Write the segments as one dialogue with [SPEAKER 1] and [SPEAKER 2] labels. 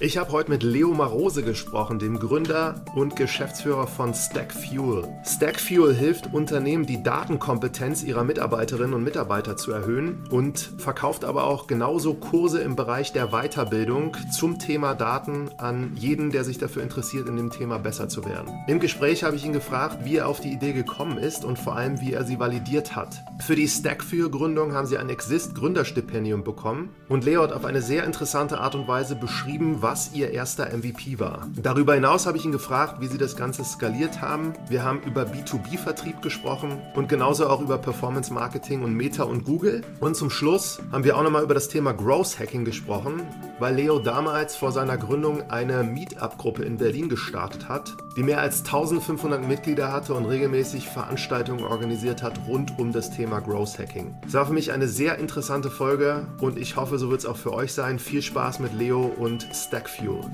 [SPEAKER 1] Ich habe heute mit Leo Marose gesprochen, dem Gründer und Geschäftsführer von Stackfuel. Stackfuel hilft Unternehmen, die Datenkompetenz ihrer Mitarbeiterinnen und Mitarbeiter zu erhöhen und verkauft aber auch genauso Kurse im Bereich der Weiterbildung zum Thema Daten an jeden, der sich dafür interessiert, in dem Thema besser zu werden. Im Gespräch habe ich ihn gefragt, wie er auf die Idee gekommen ist und vor allem, wie er sie validiert hat. Für die Stackfuel-Gründung haben sie ein Exist-Gründerstipendium bekommen und Leo hat auf eine sehr interessante Art und Weise beschrieben, ihr erster MVP war. Darüber hinaus habe ich ihn gefragt, wie sie das Ganze skaliert haben. Wir haben über B2B-Vertrieb gesprochen und genauso auch über Performance Marketing und Meta und Google. Und zum Schluss haben wir auch nochmal über das Thema Growth Hacking gesprochen, weil Leo damals vor seiner Gründung eine Meetup-Gruppe in Berlin gestartet hat, die mehr als 1500 Mitglieder hatte und regelmäßig Veranstaltungen organisiert hat rund um das Thema Growth Hacking. Es war für mich eine sehr interessante Folge und ich hoffe, so wird es auch für euch sein. Viel Spaß mit Leo und Stack Fuel.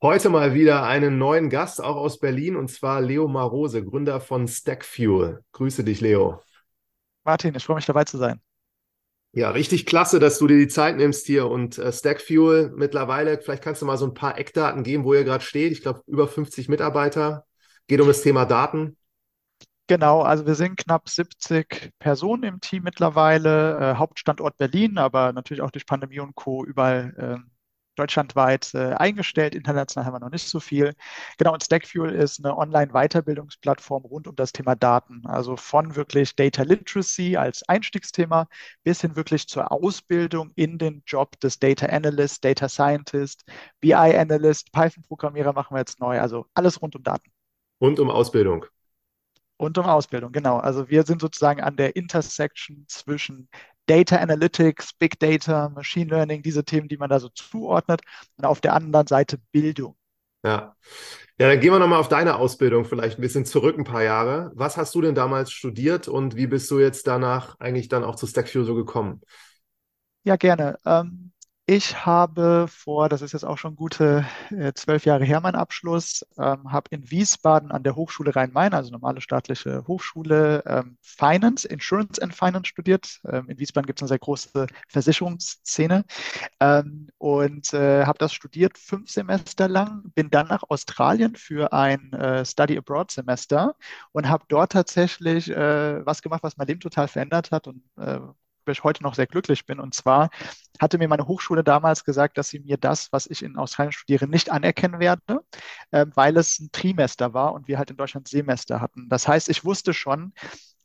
[SPEAKER 1] Heute mal wieder einen neuen Gast, auch aus Berlin, und zwar Leo Marose, Gründer von Stackfuel. Grüße dich, Leo.
[SPEAKER 2] Martin, ich freue mich dabei zu sein.
[SPEAKER 1] Ja, richtig klasse, dass du dir die Zeit nimmst hier und äh, Stackfuel mittlerweile, vielleicht kannst du mal so ein paar Eckdaten geben, wo ihr gerade steht. Ich glaube, über 50 Mitarbeiter. Geht um das Thema Daten.
[SPEAKER 2] Genau, also wir sind knapp 70 Personen im Team mittlerweile, äh, Hauptstandort Berlin, aber natürlich auch durch Pandemie und Co. überall äh, deutschlandweit äh, eingestellt. International haben wir noch nicht so viel. Genau, und Stackfuel ist eine Online-Weiterbildungsplattform rund um das Thema Daten. Also von wirklich Data Literacy als Einstiegsthema bis hin wirklich zur Ausbildung in den Job des Data Analyst, Data Scientist, BI Analyst, Python-Programmierer machen wir jetzt neu. Also alles rund um Daten.
[SPEAKER 1] Rund um Ausbildung.
[SPEAKER 2] Und um Ausbildung, genau. Also wir sind sozusagen an der Intersection zwischen Data Analytics, Big Data, Machine Learning, diese Themen, die man da so zuordnet, und auf der anderen Seite Bildung.
[SPEAKER 1] Ja. Ja, dann gehen wir nochmal auf deine Ausbildung vielleicht ein bisschen zurück, ein paar Jahre. Was hast du denn damals studiert und wie bist du jetzt danach eigentlich dann auch zu Stackview so gekommen?
[SPEAKER 2] Ja, gerne. Ähm, ich habe vor, das ist jetzt auch schon gute äh, zwölf Jahre her, mein Abschluss, ähm, habe in Wiesbaden an der Hochschule Rhein-Main, also normale staatliche Hochschule, ähm, Finance, Insurance and Finance studiert. Ähm, in Wiesbaden gibt es eine sehr große Versicherungsszene ähm, und äh, habe das studiert fünf Semester lang, bin dann nach Australien für ein äh, Study Abroad Semester und habe dort tatsächlich äh, was gemacht, was mein Leben total verändert hat und äh, ich heute noch sehr glücklich bin. Und zwar hatte mir meine Hochschule damals gesagt, dass sie mir das, was ich in Australien studiere, nicht anerkennen werde, äh, weil es ein Trimester war und wir halt in Deutschland Semester hatten. Das heißt, ich wusste schon,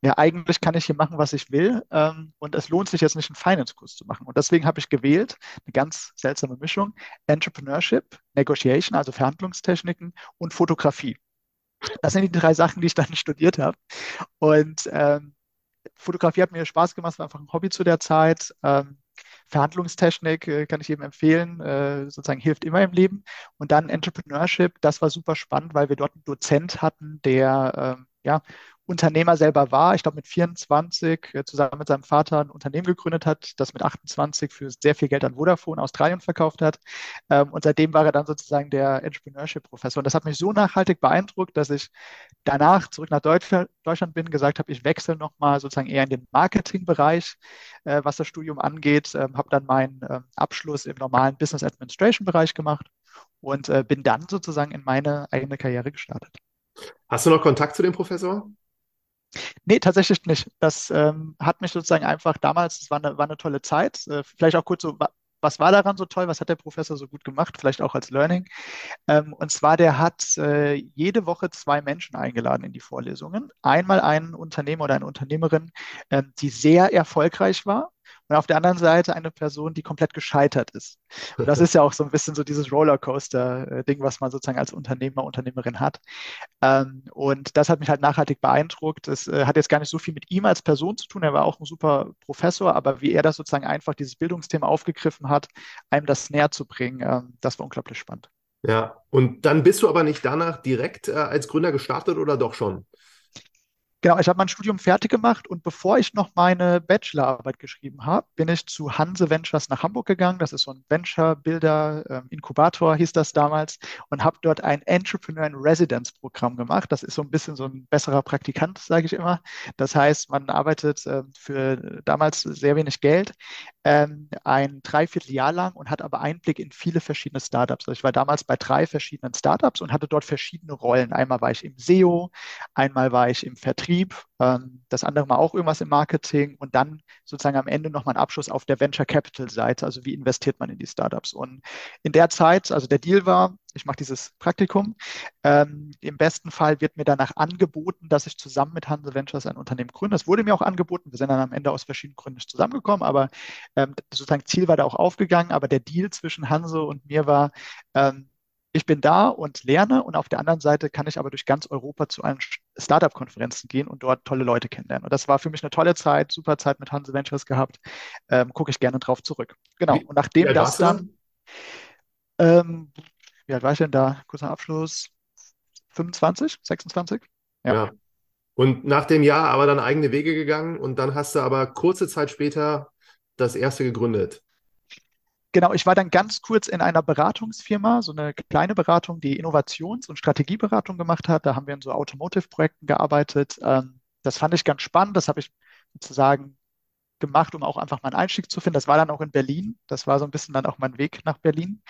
[SPEAKER 2] ja, eigentlich kann ich hier machen, was ich will ähm, und es lohnt sich jetzt nicht, einen Finance-Kurs zu machen. Und deswegen habe ich gewählt, eine ganz seltsame Mischung, Entrepreneurship, Negotiation, also Verhandlungstechniken und Fotografie. Das sind die drei Sachen, die ich dann studiert habe. Und ähm, Fotografie hat mir Spaß gemacht, war einfach ein Hobby zu der Zeit. Ähm, Verhandlungstechnik äh, kann ich jedem empfehlen, äh, sozusagen hilft immer im Leben. Und dann Entrepreneurship, das war super spannend, weil wir dort einen Dozent hatten, der ähm, ja, Unternehmer selber war, ich glaube mit 24 äh, zusammen mit seinem Vater ein Unternehmen gegründet hat, das mit 28 für sehr viel Geld an Vodafone Australien verkauft hat. Ähm, und seitdem war er dann sozusagen der Entrepreneurship-Professor. Und das hat mich so nachhaltig beeindruckt, dass ich danach zurück nach Deutschland bin, gesagt habe, ich wechsle nochmal sozusagen eher in den Marketingbereich, äh, was das Studium angeht, ähm, habe dann meinen ähm, Abschluss im normalen Business Administration-Bereich gemacht und äh, bin dann sozusagen in meine eigene Karriere gestartet.
[SPEAKER 1] Hast du noch Kontakt zu dem Professor?
[SPEAKER 2] Nee, tatsächlich nicht. Das ähm, hat mich sozusagen einfach damals, es war eine, war eine tolle Zeit. Äh, vielleicht auch kurz so, was war daran so toll? Was hat der Professor so gut gemacht? Vielleicht auch als Learning. Ähm, und zwar, der hat äh, jede Woche zwei Menschen eingeladen in die Vorlesungen. Einmal einen Unternehmer oder eine Unternehmerin, äh, die sehr erfolgreich war und auf der anderen Seite eine Person, die komplett gescheitert ist. Und das ist ja auch so ein bisschen so dieses Rollercoaster-Ding, was man sozusagen als Unternehmer, Unternehmerin hat. Ähm, und das hat mich halt nachhaltig beeindruckt. Es äh, hat jetzt gar nicht so viel mit ihm als Person zu tun. Er war auch ein super Professor, aber wie er das sozusagen einfach dieses Bildungsthema aufgegriffen hat, einem das näher zu bringen, ähm, das war unglaublich spannend.
[SPEAKER 1] Ja, und dann bist du aber nicht danach direkt äh, als Gründer gestartet oder doch schon?
[SPEAKER 2] Genau, ich habe mein Studium fertig gemacht und bevor ich noch meine Bachelorarbeit geschrieben habe, bin ich zu Hanse Ventures nach Hamburg gegangen. Das ist so ein Venture-Builder, ähm, Inkubator hieß das damals und habe dort ein Entrepreneur in Residence Programm gemacht. Das ist so ein bisschen so ein besserer Praktikant, sage ich immer. Das heißt, man arbeitet äh, für damals sehr wenig Geld, ähm, ein Dreivierteljahr lang und hat aber Einblick in viele verschiedene Startups. Also ich war damals bei drei verschiedenen Startups und hatte dort verschiedene Rollen. Einmal war ich im SEO, einmal war ich im Vertrieb, ähm, das andere Mal auch irgendwas im Marketing und dann sozusagen am Ende nochmal ein Abschluss auf der Venture Capital Seite, also wie investiert man in die Startups. Und in der Zeit, also der Deal war, ich mache dieses Praktikum. Ähm, Im besten Fall wird mir danach angeboten, dass ich zusammen mit Hanse Ventures ein Unternehmen gründe. Das wurde mir auch angeboten. Wir sind dann am Ende aus verschiedenen Gründen nicht zusammengekommen, aber ähm, sozusagen Ziel war da auch aufgegangen. Aber der Deal zwischen Hanse und mir war, ähm, ich bin da und lerne und auf der anderen Seite kann ich aber durch ganz Europa zu allen Startup-Konferenzen gehen und dort tolle Leute kennenlernen. Und das war für mich eine tolle Zeit, super Zeit mit Hanse Ventures gehabt. Ähm, Gucke ich gerne drauf zurück. Genau. Und nachdem ja, das dann, ähm, wie alt war ich denn da? Kurzer Abschluss. 25, 26?
[SPEAKER 1] Ja. ja. Und nach dem Jahr aber dann eigene Wege gegangen und dann hast du aber kurze Zeit später das erste gegründet.
[SPEAKER 2] Genau, ich war dann ganz kurz in einer Beratungsfirma, so eine kleine Beratung, die Innovations- und Strategieberatung gemacht hat. Da haben wir in so Automotive-Projekten gearbeitet. Ähm, das fand ich ganz spannend. Das habe ich sozusagen gemacht, um auch einfach meinen Einstieg zu finden. Das war dann auch in Berlin. Das war so ein bisschen dann auch mein Weg nach Berlin.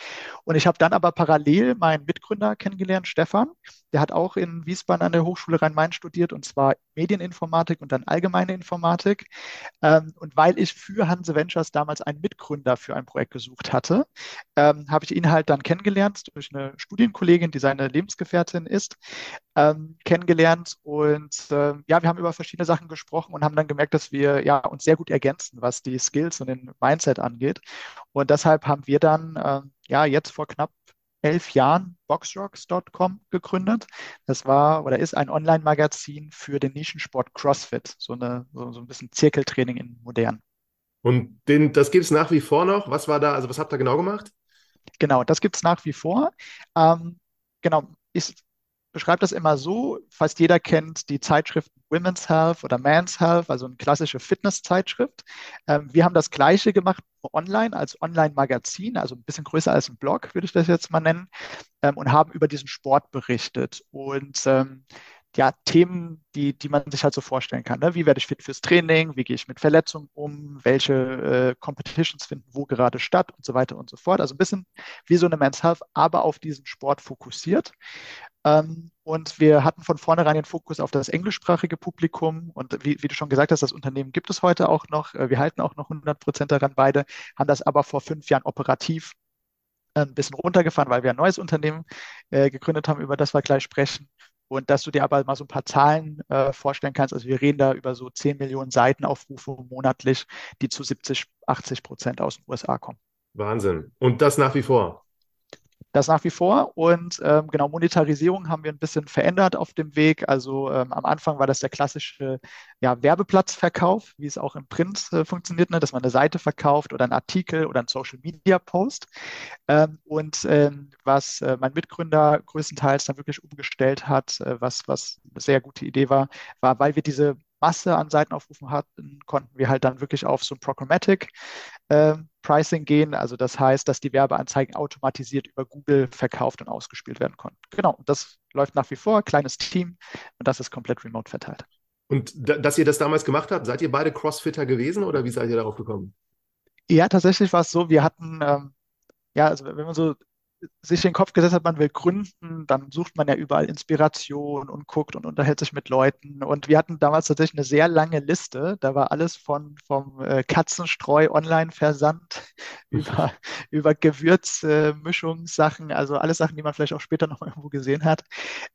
[SPEAKER 2] Und ich habe dann aber parallel meinen Mitgründer kennengelernt, Stefan. Der hat auch in Wiesbaden an der Hochschule Rhein-Main studiert und zwar Medieninformatik und dann allgemeine Informatik. Ähm, und weil ich für Hanse Ventures damals einen Mitgründer für ein Projekt gesucht hatte, ähm, habe ich ihn halt dann kennengelernt durch eine Studienkollegin, die seine Lebensgefährtin ist, ähm, kennengelernt. Und ja, wir haben über verschiedene Sachen gesprochen und haben dann gemerkt, dass wir ja uns sehr gut ergänzen, was die Skills und den Mindset angeht. Und deshalb haben wir dann ja jetzt vor knapp elf Jahren Boxrocks.com gegründet. Das war oder ist ein Online-Magazin für den Nischensport CrossFit, so, eine, so, so ein bisschen Zirkeltraining in modern.
[SPEAKER 1] Und den, das gibt es nach wie vor noch. Was war da, also was habt ihr genau gemacht?
[SPEAKER 2] Genau, das gibt es nach wie vor. Ähm, genau, ist beschreibe das immer so, fast jeder kennt die Zeitschriften Women's Health oder Man's Health, also eine klassische Fitnesszeitschrift. Ähm, wir haben das Gleiche gemacht online als Online-Magazin, also ein bisschen größer als ein Blog, würde ich das jetzt mal nennen, ähm, und haben über diesen Sport berichtet. Und ähm, ja, Themen, die, die man sich halt so vorstellen kann. Ne? Wie werde ich fit fürs Training? Wie gehe ich mit Verletzungen um? Welche äh, Competitions finden wo gerade statt und so weiter und so fort. Also ein bisschen wie so eine Men's Health, aber auf diesen Sport fokussiert. Ähm, und wir hatten von vornherein den Fokus auf das englischsprachige Publikum. Und wie, wie, du schon gesagt hast, das Unternehmen gibt es heute auch noch. Äh, wir halten auch noch 100 Prozent daran beide, haben das aber vor fünf Jahren operativ äh, ein bisschen runtergefahren, weil wir ein neues Unternehmen äh, gegründet haben, über das wir gleich sprechen. Und dass du dir aber mal so ein paar Zahlen äh, vorstellen kannst. Also wir reden da über so 10 Millionen Seitenaufrufe monatlich, die zu 70, 80 Prozent aus den USA kommen.
[SPEAKER 1] Wahnsinn. Und das nach wie vor?
[SPEAKER 2] Das nach wie vor. Und ähm, genau, Monetarisierung haben wir ein bisschen verändert auf dem Weg. Also ähm, am Anfang war das der klassische ja, Werbeplatzverkauf, wie es auch im Print äh, funktioniert, ne? dass man eine Seite verkauft oder einen Artikel oder einen Social Media Post. Ähm, und ähm, was äh, mein Mitgründer größtenteils dann wirklich umgestellt hat, äh, was, was eine sehr gute Idee war, war, weil wir diese Masse an Seitenaufrufen hatten, konnten wir halt dann wirklich auf so ein Programmatic äh, Pricing gehen. Also das heißt, dass die Werbeanzeigen automatisiert über Google verkauft und ausgespielt werden konnten. Genau, und das läuft nach wie vor, kleines Team und das ist komplett remote verteilt.
[SPEAKER 1] Und dass ihr das damals gemacht habt, seid ihr beide Crossfitter gewesen oder wie seid ihr darauf gekommen?
[SPEAKER 2] Ja, tatsächlich war es so, wir hatten, ähm, ja, also wenn man so sich den Kopf gesetzt hat, man will gründen, dann sucht man ja überall Inspiration und guckt und unterhält sich mit Leuten. Und wir hatten damals tatsächlich eine sehr lange Liste. Da war alles von vom äh, Katzenstreu Online-Versand über, über Gewürzmischungssachen, äh, also alles Sachen, die man vielleicht auch später noch irgendwo gesehen hat.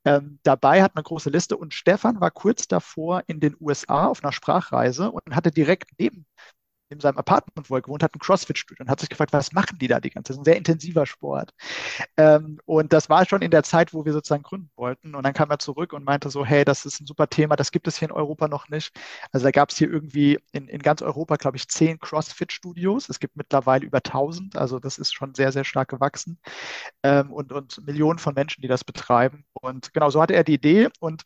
[SPEAKER 2] Ähm, dabei hat eine große Liste und Stefan war kurz davor in den USA auf einer Sprachreise und hatte direkt neben in seinem Apartment, wo er gewohnt hat, ein CrossFit-Studio und hat sich gefragt, was machen die da die ganze Zeit? Das ist ein sehr intensiver Sport. Ähm, und das war schon in der Zeit, wo wir sozusagen gründen wollten. Und dann kam er zurück und meinte so, hey, das ist ein super Thema, das gibt es hier in Europa noch nicht. Also da gab es hier irgendwie in, in ganz Europa, glaube ich, zehn CrossFit-Studios. Es gibt mittlerweile über 1000, also das ist schon sehr, sehr stark gewachsen. Ähm, und, und Millionen von Menschen, die das betreiben. Und genau so hatte er die Idee und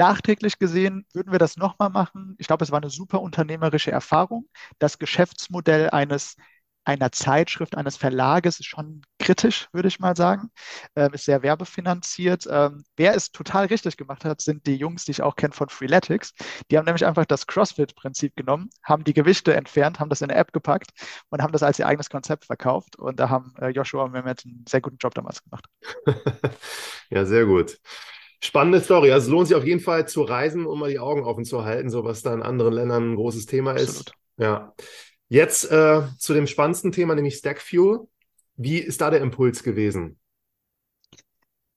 [SPEAKER 2] nachträglich gesehen würden wir das nochmal machen. Ich glaube, es war eine super unternehmerische Erfahrung. Das Geschäftsmodell eines einer Zeitschrift, eines Verlages ist schon kritisch, würde ich mal sagen. Ähm, ist sehr werbefinanziert. Ähm, wer es total richtig gemacht hat, sind die Jungs, die ich auch kenne von Freeletics. Die haben nämlich einfach das CrossFit-Prinzip genommen, haben die Gewichte entfernt, haben das in eine App gepackt und haben das als ihr eigenes Konzept verkauft. Und da haben äh, Joshua und Mehmet einen sehr guten Job damals gemacht.
[SPEAKER 1] ja, sehr gut. Spannende Story. Also es lohnt sich auf jeden Fall zu reisen, um mal die Augen offen zu halten, so was da in anderen Ländern ein großes Thema ist. Absolut. Ja. Jetzt äh, zu dem spannendsten Thema, nämlich Stack Fuel. Wie ist da der Impuls gewesen?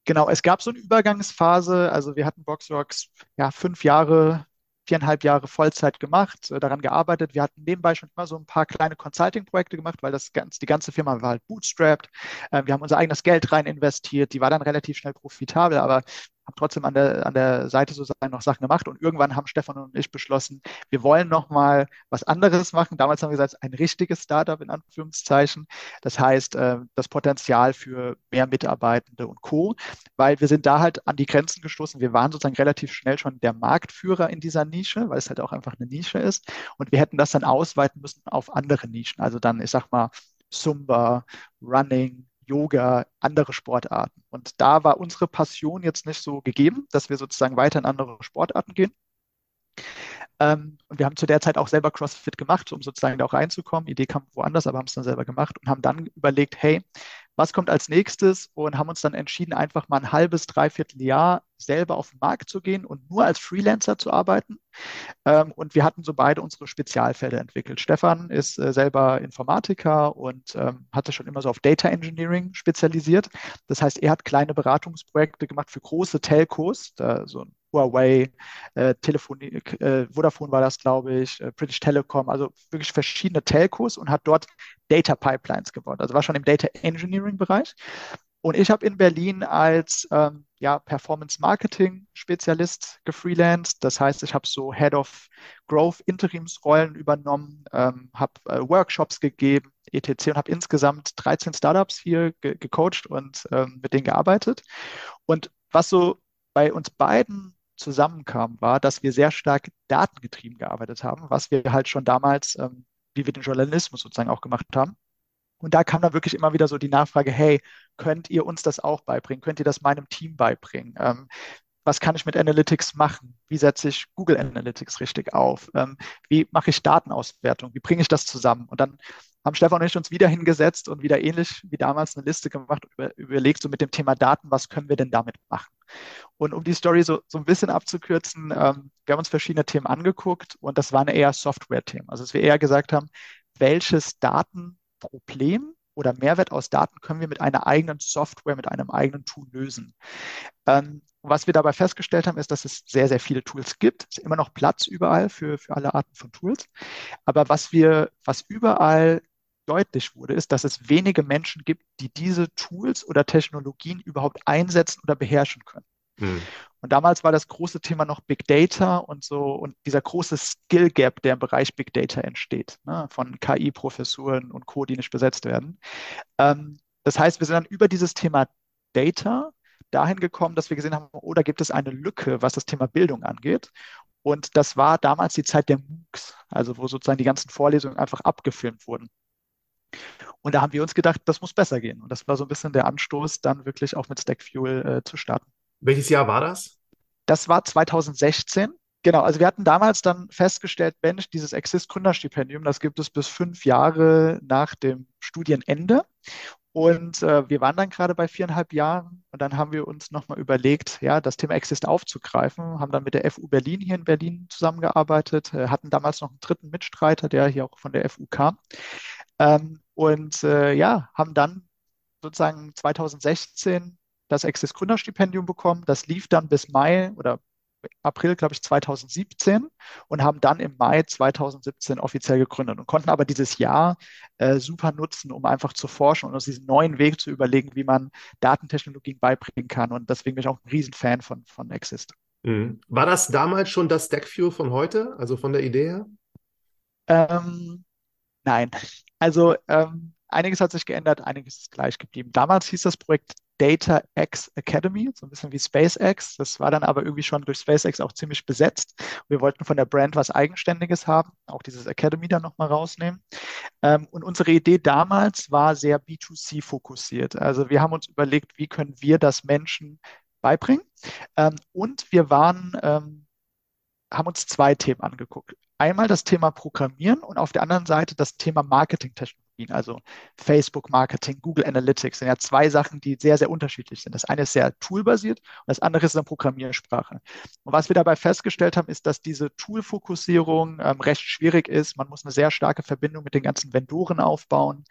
[SPEAKER 2] Genau, es gab so eine Übergangsphase. Also wir hatten Boxrocks ja fünf Jahre, viereinhalb Jahre Vollzeit gemacht, äh, daran gearbeitet. Wir hatten nebenbei schon immer so ein paar kleine Consulting-Projekte gemacht, weil das ganz, die ganze Firma war halt bootstrapped. Äh, wir haben unser eigenes Geld rein investiert. Die war dann relativ schnell profitabel, aber habe trotzdem an der, an der Seite sozusagen noch Sachen gemacht und irgendwann haben Stefan und ich beschlossen, wir wollen noch mal was anderes machen. Damals haben wir gesagt, ein richtiges Startup in Anführungszeichen. Das heißt, äh, das Potenzial für mehr Mitarbeitende und Co., weil wir sind da halt an die Grenzen gestoßen. Wir waren sozusagen relativ schnell schon der Marktführer in dieser Nische, weil es halt auch einfach eine Nische ist und wir hätten das dann ausweiten müssen auf andere Nischen. Also dann, ich sag mal, Zumba, Running, Yoga, andere Sportarten. Und da war unsere Passion jetzt nicht so gegeben, dass wir sozusagen weiter in andere Sportarten gehen. Ähm, und wir haben zu der Zeit auch selber CrossFit gemacht, um sozusagen da auch reinzukommen. Idee kam woanders, aber haben es dann selber gemacht und haben dann überlegt, hey, was kommt als nächstes? Und haben uns dann entschieden, einfach mal ein halbes, dreiviertel Jahr selber auf den Markt zu gehen und nur als Freelancer zu arbeiten. Ähm, und wir hatten so beide unsere Spezialfelder entwickelt. Stefan ist äh, selber Informatiker und ähm, hatte schon immer so auf Data Engineering spezialisiert. Das heißt, er hat kleine Beratungsprojekte gemacht für große Telcos, so ein Huawei, äh, Telefonie, äh, Vodafone war das, glaube ich, äh, British Telecom, also wirklich verschiedene Telcos und hat dort Data Pipelines gebaut. Also war schon im Data Engineering Bereich. Und ich habe in Berlin als ähm, ja, Performance Marketing Spezialist gefreelanced. Das heißt, ich habe so Head of Growth Interimsrollen übernommen, ähm, habe äh, Workshops gegeben, etc. und habe insgesamt 13 Startups hier ge gecoacht und ähm, mit denen gearbeitet. Und was so bei uns beiden zusammenkam, war, dass wir sehr stark datengetrieben gearbeitet haben, was wir halt schon damals, ähm, wie wir den Journalismus sozusagen auch gemacht haben. Und da kam dann wirklich immer wieder so die Nachfrage, hey, könnt ihr uns das auch beibringen? Könnt ihr das meinem Team beibringen? Ähm, was kann ich mit Analytics machen? Wie setze ich Google Analytics richtig auf? Ähm, wie mache ich Datenauswertung? Wie bringe ich das zusammen? Und dann haben Stefan und ich uns wieder hingesetzt und wieder ähnlich wie damals eine Liste gemacht über, überlegt, so mit dem Thema Daten, was können wir denn damit machen? Und um die Story so, so ein bisschen abzukürzen, ähm, wir haben uns verschiedene Themen angeguckt und das waren eher Software-Themen. Also dass wir eher gesagt haben, welches Daten Problem oder Mehrwert aus Daten können wir mit einer eigenen Software, mit einem eigenen Tool lösen. Ähm, was wir dabei festgestellt haben, ist, dass es sehr, sehr viele Tools gibt. Es ist immer noch Platz überall für, für alle Arten von Tools. Aber was wir, was überall deutlich wurde, ist, dass es wenige Menschen gibt, die diese Tools oder Technologien überhaupt einsetzen oder beherrschen können. Hm. Und damals war das große Thema noch Big Data und so und dieser große Skill Gap, der im Bereich Big Data entsteht, ne, von KI-Professuren und Co., die nicht besetzt werden. Ähm, das heißt, wir sind dann über dieses Thema Data dahin gekommen, dass wir gesehen haben, oh, da gibt es eine Lücke, was das Thema Bildung angeht. Und das war damals die Zeit der MOOCs, also wo sozusagen die ganzen Vorlesungen einfach abgefilmt wurden. Und da haben wir uns gedacht, das muss besser gehen. Und das war so ein bisschen der Anstoß, dann wirklich auch mit Stackfuel äh, zu starten.
[SPEAKER 1] Welches Jahr war das?
[SPEAKER 2] Das war 2016. Genau, also wir hatten damals dann festgestellt, Mensch, dieses Exist Gründerstipendium, das gibt es bis fünf Jahre nach dem Studienende. Und äh, wir waren dann gerade bei viereinhalb Jahren und dann haben wir uns nochmal überlegt, ja, das Thema Exist aufzugreifen, haben dann mit der FU Berlin hier in Berlin zusammengearbeitet, äh, hatten damals noch einen dritten Mitstreiter, der hier auch von der FU kam. Ähm, und äh, ja, haben dann sozusagen 2016 das Access Gründerstipendium bekommen. Das lief dann bis Mai oder April, glaube ich, 2017 und haben dann im Mai 2017 offiziell gegründet und konnten aber dieses Jahr äh, super nutzen, um einfach zu forschen und uns diesen neuen Weg zu überlegen, wie man Datentechnologien beibringen kann. Und deswegen bin ich auch ein Riesenfan von, von Exist.
[SPEAKER 1] Mhm. War das damals schon das Stackview von heute, also von der Idee her?
[SPEAKER 2] Ähm, nein. Also ähm, einiges hat sich geändert, einiges ist gleich geblieben. Damals hieß das Projekt Data X Academy, so ein bisschen wie SpaceX. Das war dann aber irgendwie schon durch SpaceX auch ziemlich besetzt. Wir wollten von der Brand was Eigenständiges haben, auch dieses Academy dann nochmal rausnehmen. Ähm, und unsere Idee damals war sehr B2C fokussiert. Also wir haben uns überlegt, wie können wir das Menschen beibringen. Ähm, und wir waren, ähm, haben uns zwei Themen angeguckt. Einmal das Thema Programmieren und auf der anderen Seite das Thema Marketingtechnologie. Also Facebook Marketing, Google Analytics sind ja zwei Sachen, die sehr, sehr unterschiedlich sind. Das eine ist sehr toolbasiert und das andere ist eine Programmiersprache. Und was wir dabei festgestellt haben, ist, dass diese Toolfokussierung ähm, recht schwierig ist. Man muss eine sehr starke Verbindung mit den ganzen Vendoren aufbauen.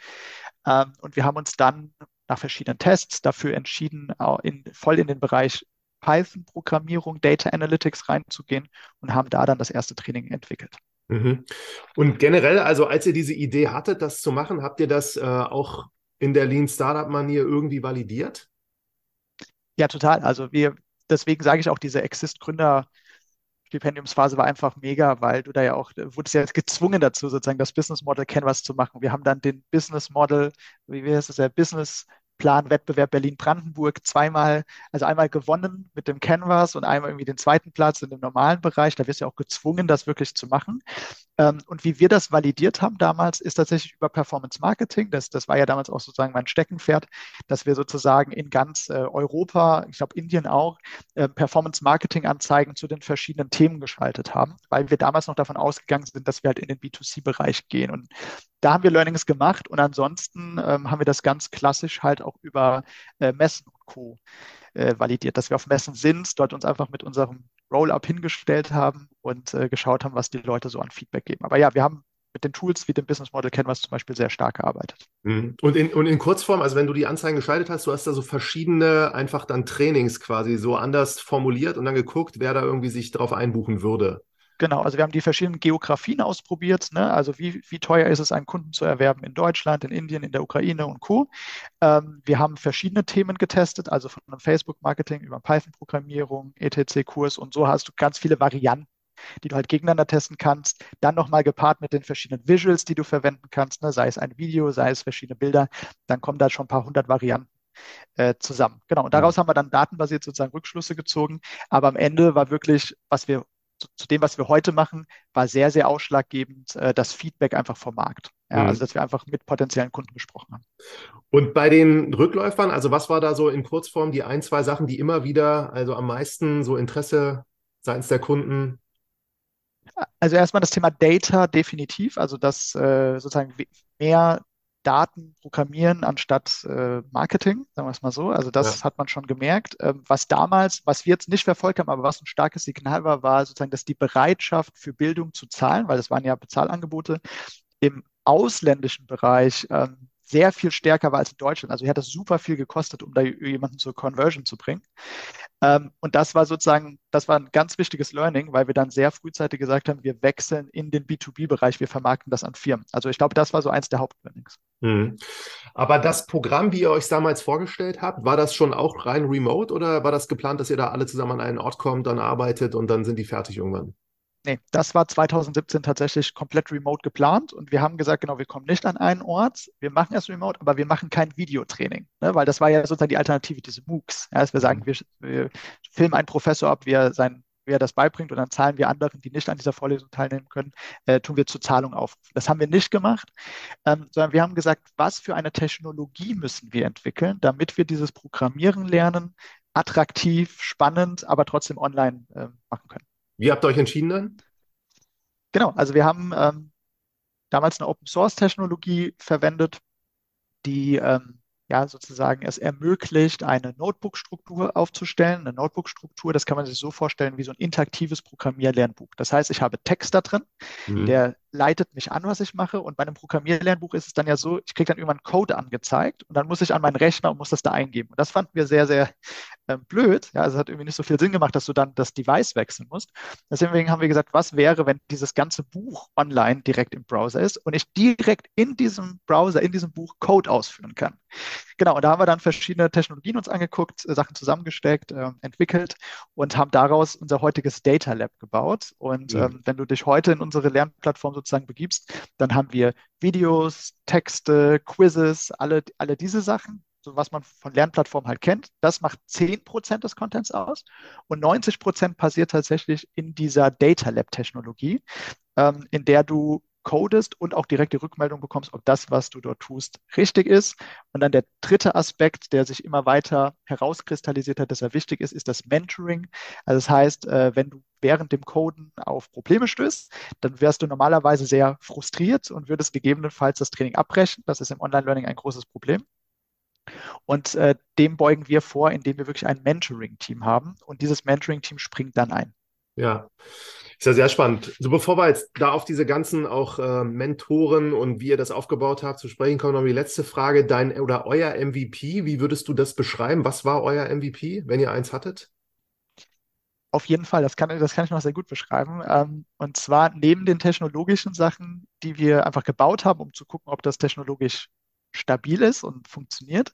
[SPEAKER 2] Ähm, und wir haben uns dann nach verschiedenen Tests dafür entschieden, in, voll in den Bereich Python-Programmierung, Data Analytics reinzugehen und haben da dann das erste Training entwickelt.
[SPEAKER 1] Mhm. Und generell, also als ihr diese Idee hattet, das zu machen, habt ihr das äh, auch in der Lean Startup-Manier irgendwie validiert?
[SPEAKER 2] Ja, total. Also wir, deswegen sage ich auch, diese Exist-Gründer- Stipendiumsphase war einfach mega, weil du da ja auch, wurdest ja gezwungen dazu, sozusagen das Business Model Canvas zu machen. Wir haben dann den Business Model, wie heißt es, der Business Planwettbewerb Berlin-Brandenburg zweimal, also einmal gewonnen mit dem Canvas und einmal irgendwie den zweiten Platz in dem normalen Bereich. Da wirst du ja auch gezwungen, das wirklich zu machen. Ähm, und wie wir das validiert haben damals, ist tatsächlich über Performance Marketing. Das, das war ja damals auch sozusagen mein Steckenpferd, dass wir sozusagen in ganz äh, Europa, ich glaube Indien auch, äh, Performance Marketing Anzeigen zu den verschiedenen Themen geschaltet haben, weil wir damals noch davon ausgegangen sind, dass wir halt in den B2C-Bereich gehen. Und da haben wir Learnings gemacht und ansonsten ähm, haben wir das ganz klassisch halt auch über äh, Messen Co. Äh, validiert, dass wir auf Messen sind, dort uns einfach mit unserem Roll-up hingestellt haben und äh, geschaut haben, was die Leute so an Feedback geben. Aber ja, wir haben mit den Tools wie dem Business Model Canvas zum Beispiel sehr stark gearbeitet.
[SPEAKER 1] Mhm. Und in, und in Kurzform, also wenn du die Anzeigen geschaltet hast, du hast da so verschiedene einfach dann Trainings quasi so anders formuliert und dann geguckt, wer da irgendwie sich drauf einbuchen würde.
[SPEAKER 2] Genau, also wir haben die verschiedenen Geografien ausprobiert. Ne? Also wie, wie teuer ist es, einen Kunden zu erwerben in Deutschland, in Indien, in der Ukraine und Co. Ähm, wir haben verschiedene Themen getestet, also von Facebook-Marketing über Python-Programmierung, ETC-Kurs und so hast du ganz viele Varianten die du halt gegeneinander testen kannst. Dann nochmal gepaart mit den verschiedenen Visuals, die du verwenden kannst, ne? sei es ein Video, sei es verschiedene Bilder. Dann kommen da schon ein paar hundert Varianten äh, zusammen. Genau, und daraus haben wir dann datenbasiert sozusagen Rückschlüsse gezogen. Aber am Ende war wirklich, was wir zu, zu, dem, was wir heute machen, war sehr, sehr ausschlaggebend äh, das Feedback einfach vom Markt. Ja, mhm. Also, dass wir einfach mit potenziellen Kunden gesprochen haben.
[SPEAKER 1] Und bei den Rückläufern, also was war da so in Kurzform die ein, zwei Sachen, die immer wieder, also am meisten so Interesse seitens der Kunden
[SPEAKER 2] also erstmal das Thema Data definitiv, also dass äh, sozusagen mehr Daten programmieren anstatt äh, Marketing, sagen wir es mal so. Also das ja. hat man schon gemerkt. Ähm, was damals, was wir jetzt nicht verfolgt haben, aber was ein starkes Signal war, war sozusagen, dass die Bereitschaft für Bildung zu zahlen, weil das waren ja Bezahlangebote, im ausländischen Bereich ähm, sehr viel stärker war als in Deutschland. Also hier hat das super viel gekostet, um da jemanden zur Conversion zu bringen. Ähm, und das war sozusagen, das war ein ganz wichtiges Learning, weil wir dann sehr frühzeitig gesagt haben, wir wechseln in den B2B-Bereich, wir vermarkten das an Firmen. Also ich glaube, das war so eins der Hauptlearnings.
[SPEAKER 1] Mhm. Aber das Programm, wie ihr euch damals vorgestellt habt, war das schon auch rein remote oder war das geplant, dass ihr da alle zusammen an einen Ort kommt, dann arbeitet und dann sind die fertig irgendwann?
[SPEAKER 2] Nee, das war 2017 tatsächlich komplett remote geplant und wir haben gesagt, genau, wir kommen nicht an einen Ort, wir machen es remote, aber wir machen kein Videotraining, ne? weil das war ja sozusagen die Alternative, diese MOOCs. Ja, dass wir sagen, mhm. wir, wir filmen einen Professor ab, wie er, sein, wie er das beibringt und dann zahlen wir anderen, die nicht an dieser Vorlesung teilnehmen können, äh, tun wir zur Zahlung auf. Das haben wir nicht gemacht, ähm, sondern wir haben gesagt, was für eine Technologie müssen wir entwickeln, damit wir dieses Programmieren lernen, attraktiv, spannend, aber trotzdem online äh, machen können.
[SPEAKER 1] Wie habt ihr euch entschieden dann?
[SPEAKER 2] Genau, also wir haben ähm, damals eine Open Source Technologie verwendet, die ähm, ja sozusagen es ermöglicht, eine Notebook-Struktur aufzustellen. Eine Notebook-Struktur, das kann man sich so vorstellen wie so ein interaktives Programmierlernbuch. Das heißt, ich habe Text da drin, mhm. der leitet mich an, was ich mache. Und bei einem Programmierlernbuch ist es dann ja so, ich kriege dann irgendwann Code angezeigt und dann muss ich an meinen Rechner und muss das da eingeben. Und das fanden wir sehr, sehr äh, blöd. Ja, also es hat irgendwie nicht so viel Sinn gemacht, dass du dann das Device wechseln musst. Deswegen haben wir gesagt, was wäre, wenn dieses ganze Buch online direkt im Browser ist und ich direkt in diesem Browser, in diesem Buch Code ausführen kann. Genau, und da haben wir dann verschiedene Technologien uns angeguckt, äh, Sachen zusammengesteckt, äh, entwickelt und haben daraus unser heutiges Data Lab gebaut. Und mhm. ähm, wenn du dich heute in unsere Lernplattform sozusagen begibst, dann haben wir Videos, Texte, Quizzes, alle, alle diese Sachen, so was man von Lernplattformen halt kennt, das macht 10% des Contents aus und 90% passiert tatsächlich in dieser Data Lab-Technologie, ähm, in der du codest und auch direkte Rückmeldung bekommst, ob das, was du dort tust, richtig ist. Und dann der dritte Aspekt, der sich immer weiter herauskristallisiert hat, dass er wichtig ist, ist das Mentoring. Also das heißt, äh, wenn du während dem Coden auf Probleme stößt, dann wärst du normalerweise sehr frustriert und würdest gegebenenfalls das Training abbrechen. Das ist im Online-Learning ein großes Problem. Und äh, dem beugen wir vor, indem wir wirklich ein Mentoring-Team haben. Und dieses Mentoring-Team springt dann ein.
[SPEAKER 1] Ja, ist ja sehr spannend. So, bevor wir jetzt da auf diese ganzen auch äh, Mentoren und wie ihr das aufgebaut habt zu sprechen kommen, noch die letzte Frage. Dein oder euer MVP, wie würdest du das beschreiben? Was war euer MVP, wenn ihr eins hattet?
[SPEAKER 2] Auf jeden Fall, das kann, das kann ich noch sehr gut beschreiben. Ähm, und zwar neben den technologischen Sachen, die wir einfach gebaut haben, um zu gucken, ob das technologisch stabil ist und funktioniert,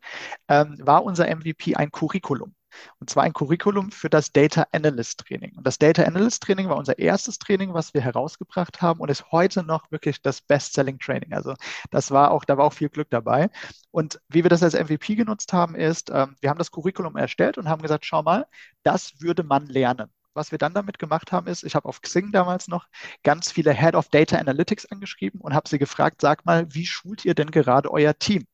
[SPEAKER 2] ähm, war unser MVP ein Curriculum. Und zwar ein Curriculum für das Data Analyst Training. Und das Data Analyst Training war unser erstes Training, was wir herausgebracht haben und ist heute noch wirklich das Best-Selling Training. Also das war auch, da war auch viel Glück dabei. Und wie wir das als MVP genutzt haben, ist, ähm, wir haben das Curriculum erstellt und haben gesagt, schau mal, das würde man lernen. Was wir dann damit gemacht haben, ist, ich habe auf Xing damals noch ganz viele Head of Data Analytics angeschrieben und habe sie gefragt, sag mal, wie schult ihr denn gerade euer Team?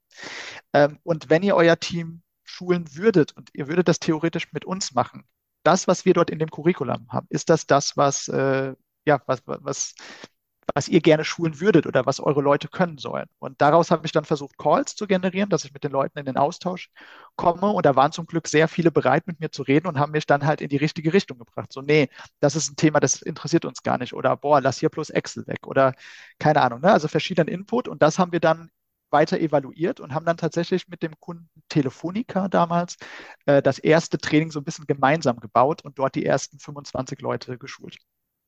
[SPEAKER 2] Ähm, und wenn ihr euer Team schulen würdet und ihr würdet das theoretisch mit uns machen, das, was wir dort in dem Curriculum haben, ist das das, was, äh, ja, was, was, was ihr gerne schulen würdet oder was eure Leute können sollen. Und daraus habe ich dann versucht, Calls zu generieren, dass ich mit den Leuten in den Austausch komme. Und da waren zum Glück sehr viele bereit, mit mir zu reden und haben mich dann halt in die richtige Richtung gebracht. So, nee, das ist ein Thema, das interessiert uns gar nicht. Oder boah, lass hier bloß Excel weg. Oder keine Ahnung, ne? Also verschiedenen Input. Und das haben wir dann weiter evaluiert und haben dann tatsächlich mit dem Kunden Telefonica damals äh, das erste Training so ein bisschen gemeinsam gebaut und dort die ersten 25 Leute geschult.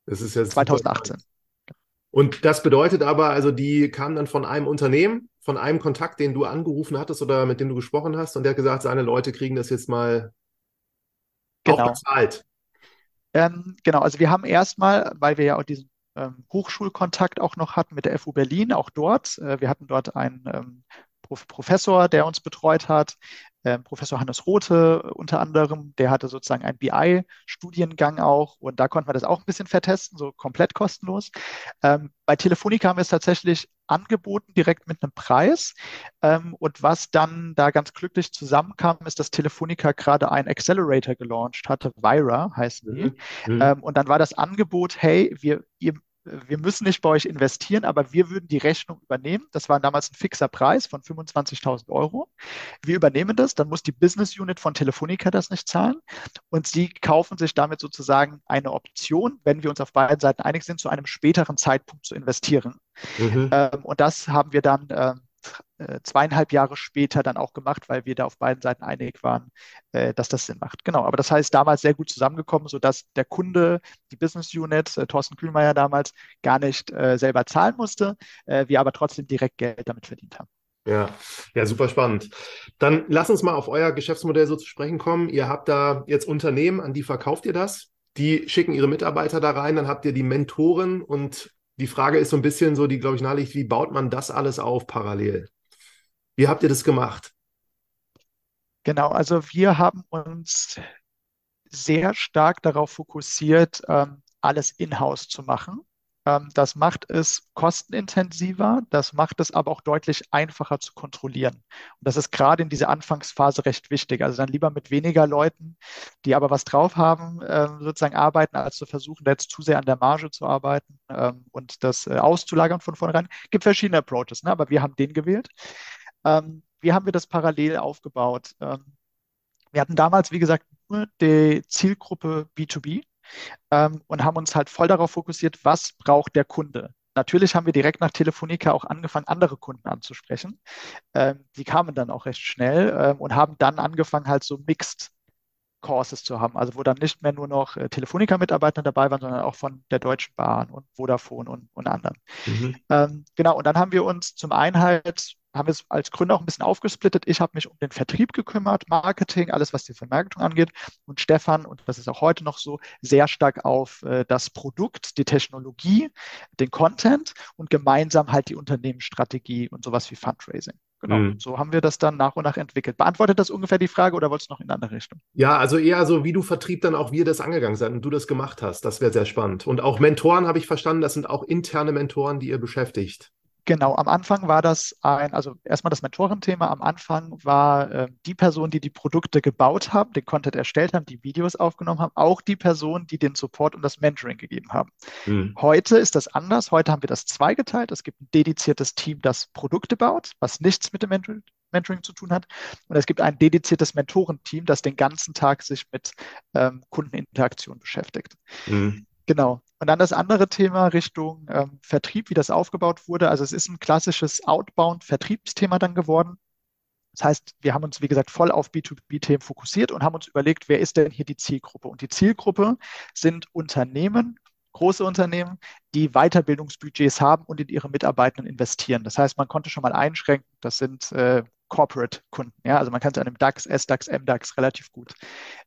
[SPEAKER 1] Das ist jetzt
[SPEAKER 2] 2018.
[SPEAKER 1] Und das bedeutet aber, also die kamen dann von einem Unternehmen, von einem Kontakt, den du angerufen hattest oder mit dem du gesprochen hast, und der hat gesagt, seine Leute kriegen das jetzt mal
[SPEAKER 2] genau. auch bezahlt. Ähm, genau, also wir haben erstmal, weil wir ja auch diesen Hochschulkontakt auch noch hatten mit der FU Berlin, auch dort. Äh, wir hatten dort einen ähm, Prof Professor, der uns betreut hat, ähm, Professor Hannes Rothe unter anderem, der hatte sozusagen einen BI-Studiengang auch und da konnten wir das auch ein bisschen vertesten, so komplett kostenlos. Ähm, bei Telefonica haben wir es tatsächlich angeboten, direkt mit einem Preis. Ähm, und was dann da ganz glücklich zusammenkam, ist, dass Telefonica gerade einen Accelerator gelauncht hatte, Vira heißen die. Mhm. Ähm, und dann war das Angebot, hey, wir, ihr wir müssen nicht bei euch investieren, aber wir würden die Rechnung übernehmen. Das war damals ein fixer Preis von 25.000 Euro. Wir übernehmen das, dann muss die Business Unit von Telefonica das nicht zahlen und sie kaufen sich damit sozusagen eine Option, wenn wir uns auf beiden Seiten einig sind, zu einem späteren Zeitpunkt zu investieren. Mhm. Ähm, und das haben wir dann ähm, äh, zweieinhalb Jahre später dann auch gemacht, weil wir da auf beiden Seiten einig waren, äh, dass das Sinn macht. Genau, aber das heißt damals sehr gut zusammengekommen, sodass der Kunde, die Business Unit, äh, Thorsten Kühlmeier damals, gar nicht äh, selber zahlen musste, äh, wir aber trotzdem direkt Geld damit verdient haben.
[SPEAKER 1] Ja, ja, super spannend. Dann lass uns mal auf euer Geschäftsmodell so zu sprechen kommen. Ihr habt da jetzt Unternehmen, an die verkauft ihr das. Die schicken ihre Mitarbeiter da rein, dann habt ihr die Mentoren und die Frage ist so ein bisschen so, die, glaube ich, naheliegt, wie baut man das alles auf parallel? Wie habt ihr das gemacht?
[SPEAKER 2] Genau, also wir haben uns sehr stark darauf fokussiert, ähm, alles in-house zu machen. Ähm, das macht es kostenintensiver, das macht es aber auch deutlich einfacher zu kontrollieren. Und das ist gerade in dieser Anfangsphase recht wichtig. Also dann lieber mit weniger Leuten, die aber was drauf haben, ähm, sozusagen arbeiten, als zu versuchen, da jetzt zu sehr an der Marge zu arbeiten ähm, und das äh, auszulagern von vornherein. Es gibt verschiedene Approaches, ne? aber wir haben den gewählt. wie haben wir das parallel aufgebaut? wir hatten damals, wie gesagt, nur die Zielgruppe B2B ähm, und haben uns halt voll darauf fokussiert, was braucht der Kunde. Natürlich haben wir direkt nach Telefonica auch angefangen, andere Kunden anzusprechen. Ähm, die kamen dann auch recht schnell ähm, und haben dann angefangen, halt so Mixed Courses zu haben, also wo dann nicht mehr nur noch äh, Telefonica-Mitarbeiter dabei waren, sondern auch von der Deutschen Bahn und Vodafone und, und anderen. Mhm. Ähm, genau, und dann haben wir uns zum einen halt haben wir es als Gründer auch ein bisschen aufgesplittet. Ich habe mich um den Vertrieb gekümmert, Marketing, alles, was die Vermarktung angeht. Und Stefan, und das ist auch heute noch so, sehr stark auf äh, das Produkt, die Technologie, den Content und gemeinsam halt die Unternehmensstrategie und sowas wie Fundraising. Genau, mhm. so haben wir das dann nach und nach entwickelt. Beantwortet das ungefähr die Frage oder wolltest du noch in eine andere Richtung?
[SPEAKER 1] Ja, also eher so, wie du Vertrieb dann auch wir das angegangen seid und du das gemacht hast. Das wäre sehr spannend. Und auch Mentoren habe ich verstanden, das sind auch interne Mentoren, die ihr beschäftigt.
[SPEAKER 2] Genau, am Anfang war das ein, also erstmal das Mentorenthema. Am Anfang war äh, die Person, die die Produkte gebaut haben, den Content erstellt haben, die Videos aufgenommen haben, auch die Person, die den Support und das Mentoring gegeben haben. Mhm. Heute ist das anders. Heute haben wir das zweigeteilt. Es gibt ein dediziertes Team, das Produkte baut, was nichts mit dem Mentoring, Mentoring zu tun hat. Und es gibt ein dediziertes Mentorenteam, das den ganzen Tag sich mit ähm, Kundeninteraktion beschäftigt. Mhm. Genau. Und dann das andere Thema Richtung ähm, Vertrieb, wie das aufgebaut wurde. Also es ist ein klassisches Outbound-Vertriebsthema dann geworden. Das heißt, wir haben uns, wie gesagt, voll auf B2B-Themen fokussiert und haben uns überlegt, wer ist denn hier die Zielgruppe? Und die Zielgruppe sind Unternehmen, große Unternehmen, die Weiterbildungsbudgets haben und in ihre Mitarbeitenden investieren. Das heißt, man konnte schon mal einschränken, das sind äh, Corporate-Kunden. Ja? Also man kann es an einem DAX, SDAX, MDAX relativ gut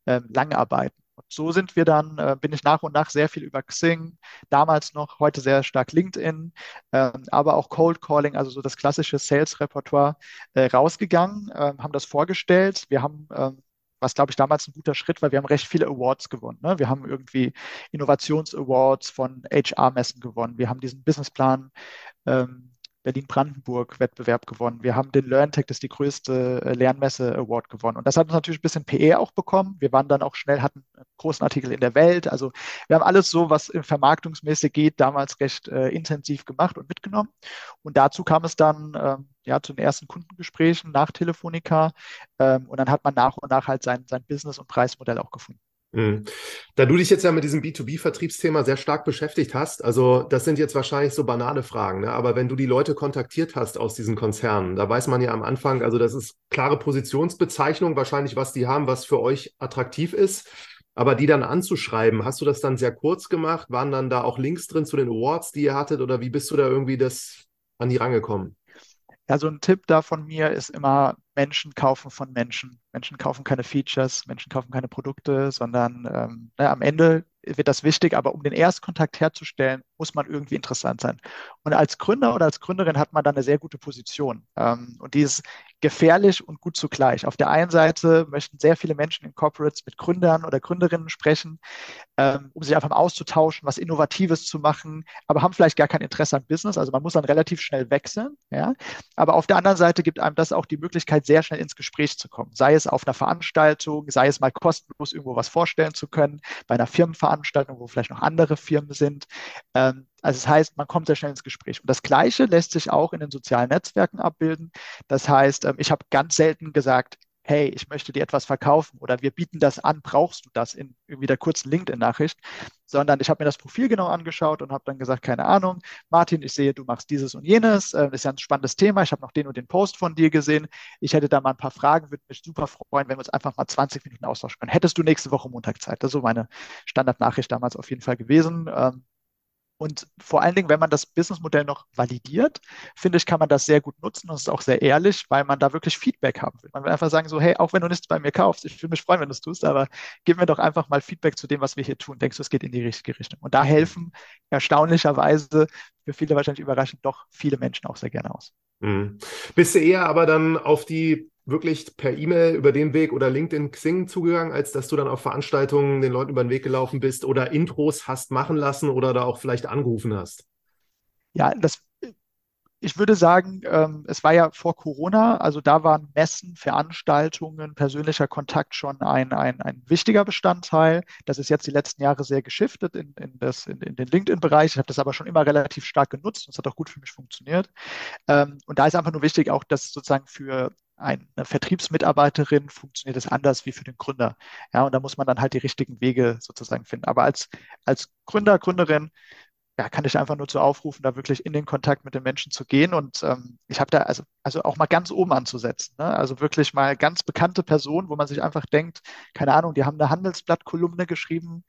[SPEAKER 2] äh, lang arbeiten. Und so sind wir dann, äh, bin ich nach und nach sehr viel über Xing, damals noch, heute sehr stark LinkedIn, äh, aber auch Cold Calling, also so das klassische Sales-Repertoire äh, rausgegangen, ähm, haben das vorgestellt. Wir haben ähm, was glaube ich damals ein guter Schritt war. Wir haben recht viele Awards gewonnen. Ne? Wir haben irgendwie Innovations-Awards von HR-Messen gewonnen. Wir haben diesen Businessplan ähm, Berlin-Brandenburg-Wettbewerb gewonnen. Wir haben den LearnTech, das ist die größte äh, Lernmesse-Award gewonnen. Und das hat uns natürlich ein bisschen PE auch bekommen. Wir waren dann auch schnell, hatten einen großen Artikel in der Welt. Also wir haben alles so, was vermarktungsmäßig geht, damals recht äh, intensiv gemacht und mitgenommen. Und dazu kam es dann ähm, ja, zu den ersten Kundengesprächen nach Telefonica. Ähm, und dann hat man nach und nach halt sein, sein Business- und Preismodell auch gefunden.
[SPEAKER 1] Mhm. Da du dich jetzt ja mit diesem B2B-Vertriebsthema sehr stark beschäftigt hast, also das sind jetzt wahrscheinlich so banale Fragen, ne? aber wenn du die Leute kontaktiert hast aus diesen Konzernen, da weiß man ja am Anfang, also das ist klare Positionsbezeichnung, wahrscheinlich was die haben, was für euch attraktiv ist. Aber die dann anzuschreiben, hast du das dann sehr kurz gemacht? Waren dann da auch Links drin zu den Awards, die ihr hattet? Oder wie bist du da irgendwie das an die rangekommen?
[SPEAKER 2] Ja, so ein Tipp da von mir ist immer, Menschen kaufen von Menschen. Menschen kaufen keine Features, Menschen kaufen keine Produkte, sondern ähm, na, am Ende wird das wichtig, aber um den Erstkontakt herzustellen, muss man irgendwie interessant sein. Und als Gründer oder als Gründerin hat man dann eine sehr gute Position. Ähm, und die ist gefährlich und gut zugleich. Auf der einen Seite möchten sehr viele Menschen in Corporates mit Gründern oder Gründerinnen sprechen, ähm, um sich einfach mal auszutauschen, was Innovatives zu machen, aber haben vielleicht gar kein Interesse an Business. Also man muss dann relativ schnell wechseln. Ja? Aber auf der anderen Seite gibt einem das auch die Möglichkeit, sehr schnell ins Gespräch zu kommen. Sei es auf einer Veranstaltung, sei es mal kostenlos irgendwo was vorstellen zu können, bei einer Firmenveranstaltung, wo vielleicht noch andere Firmen sind. Ähm, also das heißt, man kommt sehr schnell ins Gespräch. Und das Gleiche lässt sich auch in den sozialen Netzwerken abbilden. Das heißt, ähm, ich habe ganz selten gesagt, hey, ich möchte dir etwas verkaufen oder wir bieten das an, brauchst du das in irgendwie der kurzen LinkedIn-Nachricht, sondern ich habe mir das Profil genau angeschaut und habe dann gesagt, keine Ahnung, Martin, ich sehe, du machst dieses und jenes, das ist ja ein spannendes Thema, ich habe noch den und den Post von dir gesehen, ich hätte da mal ein paar Fragen, würde mich super freuen, wenn wir uns einfach mal 20 Minuten austauschen können. Hättest du nächste Woche Montag Zeit? Das ist so meine Standardnachricht damals auf jeden Fall gewesen. Und vor allen Dingen, wenn man das Businessmodell noch validiert, finde ich, kann man das sehr gut nutzen und es ist auch sehr ehrlich, weil man da wirklich Feedback haben will. Man will einfach sagen so, hey, auch wenn du nichts bei mir kaufst, ich würde mich freuen, wenn du es tust, aber gib mir doch einfach mal Feedback zu dem, was wir hier tun. Denkst du, es geht in die richtige Richtung? Und da helfen erstaunlicherweise, für viele wahrscheinlich überraschend, doch viele Menschen auch sehr gerne aus.
[SPEAKER 1] Mhm. Bist du eher aber dann auf die wirklich per E-Mail über den Weg oder LinkedIn Xing zugegangen, als dass du dann auf Veranstaltungen den Leuten über den Weg gelaufen bist oder Intros hast machen lassen oder da auch vielleicht angerufen hast?
[SPEAKER 2] Ja, das, ich würde sagen, ähm, es war ja vor Corona, also da waren Messen, Veranstaltungen, persönlicher Kontakt schon ein, ein, ein wichtiger Bestandteil. Das ist jetzt die letzten Jahre sehr geschiftet in, in, das, in, in den LinkedIn-Bereich. Ich habe das aber schon immer relativ stark genutzt und es hat auch gut für mich funktioniert. Ähm, und da ist einfach nur wichtig, auch dass sozusagen für eine Vertriebsmitarbeiterin funktioniert es anders wie für den Gründer. Ja, und da muss man dann halt die richtigen Wege sozusagen finden. Aber als, als Gründer, Gründerin, ja, kann ich einfach nur zu aufrufen, da wirklich in den Kontakt mit den Menschen zu gehen. Und ähm, ich habe da also, also auch mal ganz oben anzusetzen. Ne? Also wirklich mal ganz bekannte Personen, wo man sich einfach denkt, keine Ahnung, die haben eine Handelsblatt-Kolumne geschrieben,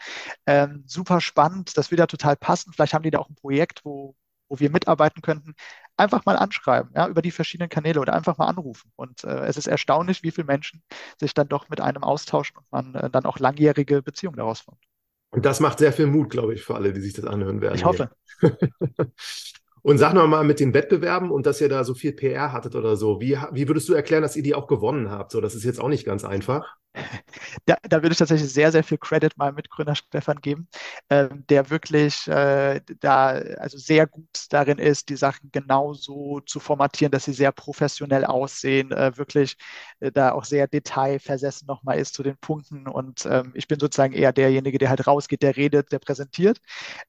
[SPEAKER 2] ähm, super spannend, das würde ja total passen. Vielleicht haben die da auch ein Projekt, wo, wo wir mitarbeiten könnten einfach mal anschreiben, ja, über die verschiedenen Kanäle oder einfach mal anrufen. Und äh, es ist erstaunlich, wie viele Menschen sich dann doch mit einem austauschen und man äh, dann auch langjährige Beziehungen daraus formt.
[SPEAKER 1] Und das macht sehr viel Mut, glaube ich, für alle, die sich das anhören werden.
[SPEAKER 2] Ich hoffe.
[SPEAKER 1] Und sag noch mal mit den Wettbewerben und dass ihr da so viel PR hattet oder so. Wie, wie würdest du erklären, dass ihr die auch gewonnen habt? So, das ist jetzt auch nicht ganz einfach.
[SPEAKER 2] Da, da würde ich tatsächlich sehr, sehr viel Credit meinem Mitgründer Stefan geben, ähm, der wirklich äh, da also sehr gut darin ist, die Sachen genau so zu formatieren, dass sie sehr professionell aussehen, äh, wirklich äh, da auch sehr detailversessen nochmal ist zu den Punkten. Und ähm, ich bin sozusagen eher derjenige, der halt rausgeht, der redet, der präsentiert.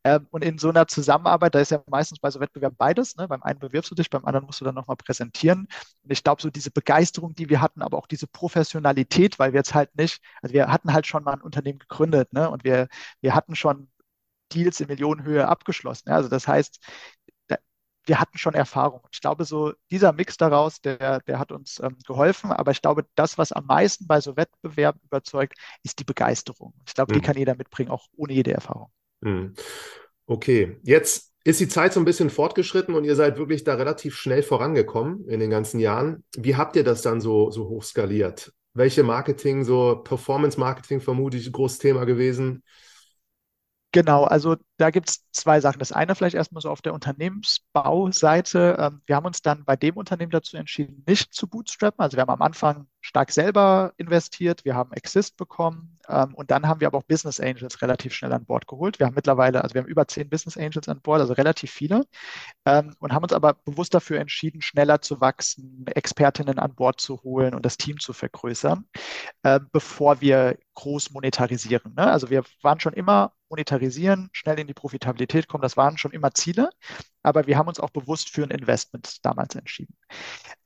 [SPEAKER 2] Ähm, und in so einer Zusammenarbeit, da ist ja meistens bei so Wettbewerben beides. Ne? Beim einen bewirbst du dich, beim anderen musst du dann nochmal präsentieren. Und ich glaube, so diese Begeisterung, die wir hatten, aber auch diese Professionalität, weil wir jetzt halt nicht, also wir hatten halt schon mal ein Unternehmen gegründet ne? und wir, wir hatten schon Deals in Millionenhöhe abgeschlossen. Ja? Also das heißt, wir hatten schon Erfahrung. Ich glaube, so dieser Mix daraus, der, der hat uns ähm, geholfen. Aber ich glaube, das, was am meisten bei so Wettbewerben überzeugt, ist die Begeisterung. Ich glaube, mhm. die kann jeder mitbringen, auch ohne jede Erfahrung.
[SPEAKER 1] Mhm. Okay, jetzt ist die Zeit so ein bisschen fortgeschritten und ihr seid wirklich da relativ schnell vorangekommen in den ganzen Jahren. Wie habt ihr das dann so, so hoch skaliert? Welche Marketing, so Performance Marketing vermutlich großes Thema gewesen?
[SPEAKER 2] Genau, also da gibt es zwei Sachen. Das eine vielleicht erstmal so auf der Unternehmensbauseite. Ähm, wir haben uns dann bei dem Unternehmen dazu entschieden, nicht zu bootstrappen. Also wir haben am Anfang stark selber investiert, wir haben Exist bekommen ähm, und dann haben wir aber auch Business Angels relativ schnell an Bord geholt. Wir haben mittlerweile, also wir haben über zehn Business Angels an Bord, also relativ viele ähm, und haben uns aber bewusst dafür entschieden, schneller zu wachsen, Expertinnen an Bord zu holen und das Team zu vergrößern, bevor wir groß monetarisieren. Ne? Also wir waren schon immer monetarisieren, schnell in die Profitabilität kommen, das waren schon immer Ziele, aber wir haben uns auch bewusst für ein Investment damals entschieden.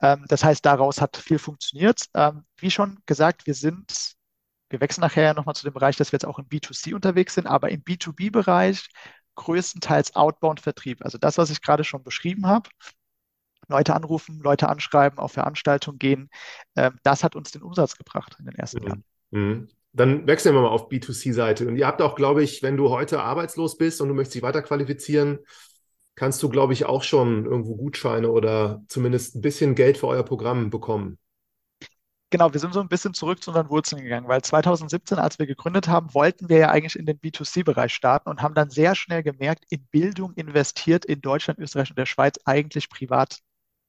[SPEAKER 2] Ähm, das heißt, daraus hat viel funktioniert. Ähm, wie schon gesagt, wir sind, wir wechseln nachher ja nochmal zu dem Bereich, dass wir jetzt auch im B2C unterwegs sind, aber im B2B-Bereich größtenteils Outbound-Vertrieb. Also das, was ich gerade schon beschrieben habe, Leute anrufen, Leute anschreiben, auf Veranstaltungen gehen, ähm, das hat uns den Umsatz gebracht in den ersten mhm. Jahren.
[SPEAKER 1] Mhm. Dann wechseln wir mal auf B2C-Seite. Und ihr habt auch, glaube ich, wenn du heute arbeitslos bist und du möchtest dich weiter qualifizieren, kannst du, glaube ich, auch schon irgendwo Gutscheine oder zumindest ein bisschen Geld für euer Programm bekommen.
[SPEAKER 2] Genau, wir sind so ein bisschen zurück zu unseren Wurzeln gegangen, weil 2017, als wir gegründet haben, wollten wir ja eigentlich in den B2C-Bereich starten und haben dann sehr schnell gemerkt, in Bildung investiert in Deutschland, Österreich und der Schweiz eigentlich privat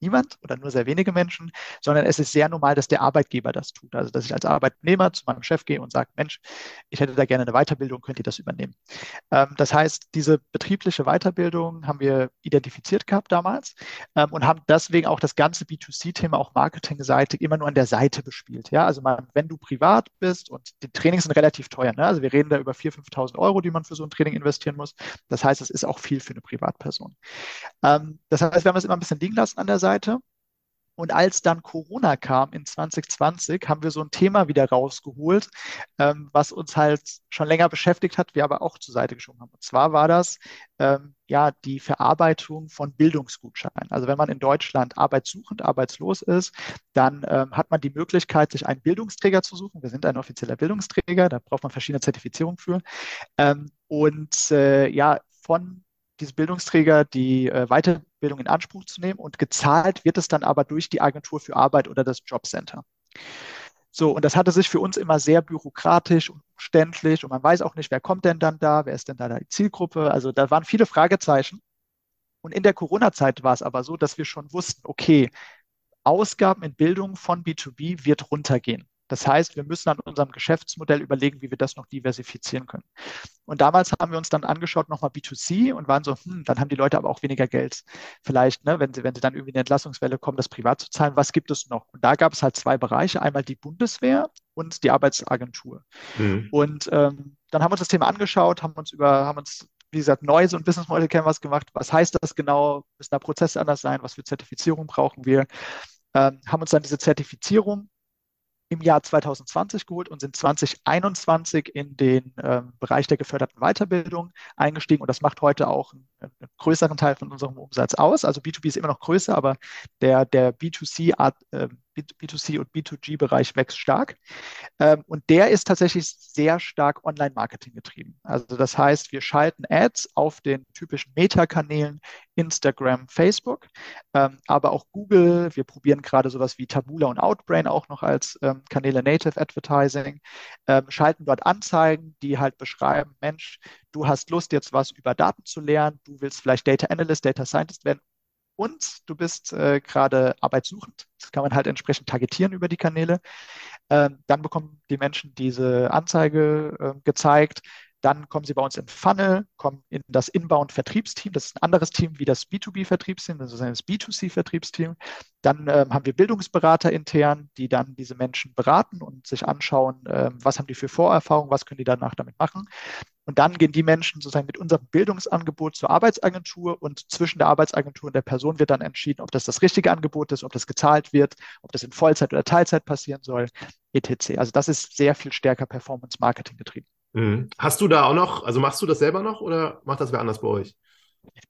[SPEAKER 2] niemand oder nur sehr wenige Menschen, sondern es ist sehr normal, dass der Arbeitgeber das tut. Also, dass ich als Arbeitnehmer zu meinem Chef gehe und sage, Mensch, ich hätte da gerne eine Weiterbildung, könnt ihr das übernehmen? Ähm, das heißt, diese betriebliche Weiterbildung haben wir identifiziert gehabt damals ähm, und haben deswegen auch das ganze B2C-Thema, auch Marketingseite, immer nur an der Seite bespielt. Ja, also mal, wenn du privat bist und die Trainings sind relativ teuer, ne? also wir reden da über 4.000, 5.000 Euro, die man für so ein Training investieren muss. Das heißt, es ist auch viel für eine Privatperson. Ähm, das heißt, wir haben es immer ein bisschen liegen lassen an der Seite Seite. Und als dann Corona kam in 2020, haben wir so ein Thema wieder rausgeholt, ähm, was uns halt schon länger beschäftigt hat, wir aber auch zur Seite geschoben haben. Und zwar war das ähm, ja die Verarbeitung von Bildungsgutscheinen. Also wenn man in Deutschland arbeitssuchend, arbeitslos ist, dann ähm, hat man die Möglichkeit, sich einen Bildungsträger zu suchen. Wir sind ein offizieller Bildungsträger, da braucht man verschiedene Zertifizierungen für. Ähm, und äh, ja, von diese Bildungsträger die äh, Weiterbildung in Anspruch zu nehmen und gezahlt wird es dann aber durch die Agentur für Arbeit oder das Jobcenter. So, und das hatte sich für uns immer sehr bürokratisch und umständlich und man weiß auch nicht, wer kommt denn dann da, wer ist denn da die Zielgruppe. Also da waren viele Fragezeichen. Und in der Corona-Zeit war es aber so, dass wir schon wussten, okay, Ausgaben in Bildung von B2B wird runtergehen. Das heißt, wir müssen an unserem Geschäftsmodell überlegen, wie wir das noch diversifizieren können. Und damals haben wir uns dann angeschaut, nochmal B2C und waren so, hm, dann haben die Leute aber auch weniger Geld. Vielleicht, ne, wenn sie, wenn sie dann irgendwie in eine Entlassungswelle kommen, das privat zu zahlen, was gibt es noch? Und da gab es halt zwei Bereiche, einmal die Bundeswehr und die Arbeitsagentur. Mhm. Und ähm, dann haben wir uns das Thema angeschaut, haben uns über, haben uns wie gesagt, Noise und Business Model Canvas gemacht. Was heißt das genau? Müssen da Prozesse anders sein? Was für Zertifizierung brauchen wir? Ähm, haben uns dann diese Zertifizierung im Jahr 2020 geholt und sind 2021 in den ähm, Bereich der geförderten Weiterbildung eingestiegen. Und das macht heute auch einen, einen, größeren Teil von unserem Umsatz aus. Also B2B ist immer noch größer, aber der, der B2C, äh, B2C und B2G-Bereich wächst stark. Ähm, und der ist tatsächlich sehr stark Online-Marketing getrieben. Also das heißt, wir schalten Ads auf den typischen Meta-Kanälen Instagram, Facebook, ähm, aber auch Google. Wir probieren gerade sowas wie Tabula und Outbrain auch noch als ähm, Kanäle Native Advertising, schalten dort Anzeigen, die halt beschreiben, Mensch, du hast Lust, jetzt was über Daten zu lernen, du willst vielleicht Data Analyst, Data Scientist werden und du bist äh, gerade arbeitssuchend. Das kann man halt entsprechend targetieren über die Kanäle. Ähm, dann bekommen die Menschen diese Anzeige äh, gezeigt. Dann kommen sie bei uns in Funnel, kommen in das Inbound-Vertriebsteam. Das ist ein anderes Team wie das B2B-Vertriebsteam, das ist das B2C-Vertriebsteam. Dann ähm, haben wir Bildungsberater intern, die dann diese Menschen beraten und sich anschauen, ähm, was haben die für Vorerfahrungen, was können die danach damit machen. Und dann gehen die Menschen sozusagen mit unserem Bildungsangebot zur Arbeitsagentur und zwischen der Arbeitsagentur und der Person wird dann entschieden, ob das das richtige Angebot ist, ob das gezahlt wird, ob das in Vollzeit oder Teilzeit passieren soll, etc. Also das ist sehr viel stärker Performance-Marketing getrieben.
[SPEAKER 1] Mhm. Hast du da auch noch, also machst du das selber noch oder macht das wer anders bei euch?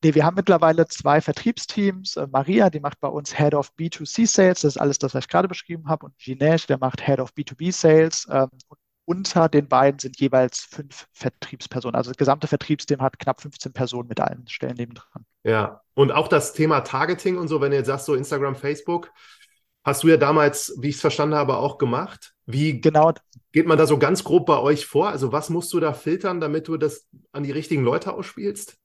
[SPEAKER 2] Nee, wir haben mittlerweile zwei Vertriebsteams. Äh, Maria, die macht bei uns Head of B2C Sales, das ist alles das, was ich gerade beschrieben habe. Und Ginesh, der macht Head of B2B Sales. Ähm, und unter den beiden sind jeweils fünf Vertriebspersonen. Also das gesamte Vertriebsteam hat knapp 15 Personen mit allen Stellen nebendran.
[SPEAKER 1] Ja, und auch das Thema Targeting und so, wenn du jetzt sagst, so Instagram, Facebook, hast du ja damals, wie ich es verstanden habe, auch gemacht. Wie genau. geht man da so ganz grob bei euch vor? Also was musst du da filtern, damit du das an die richtigen Leute ausspielst?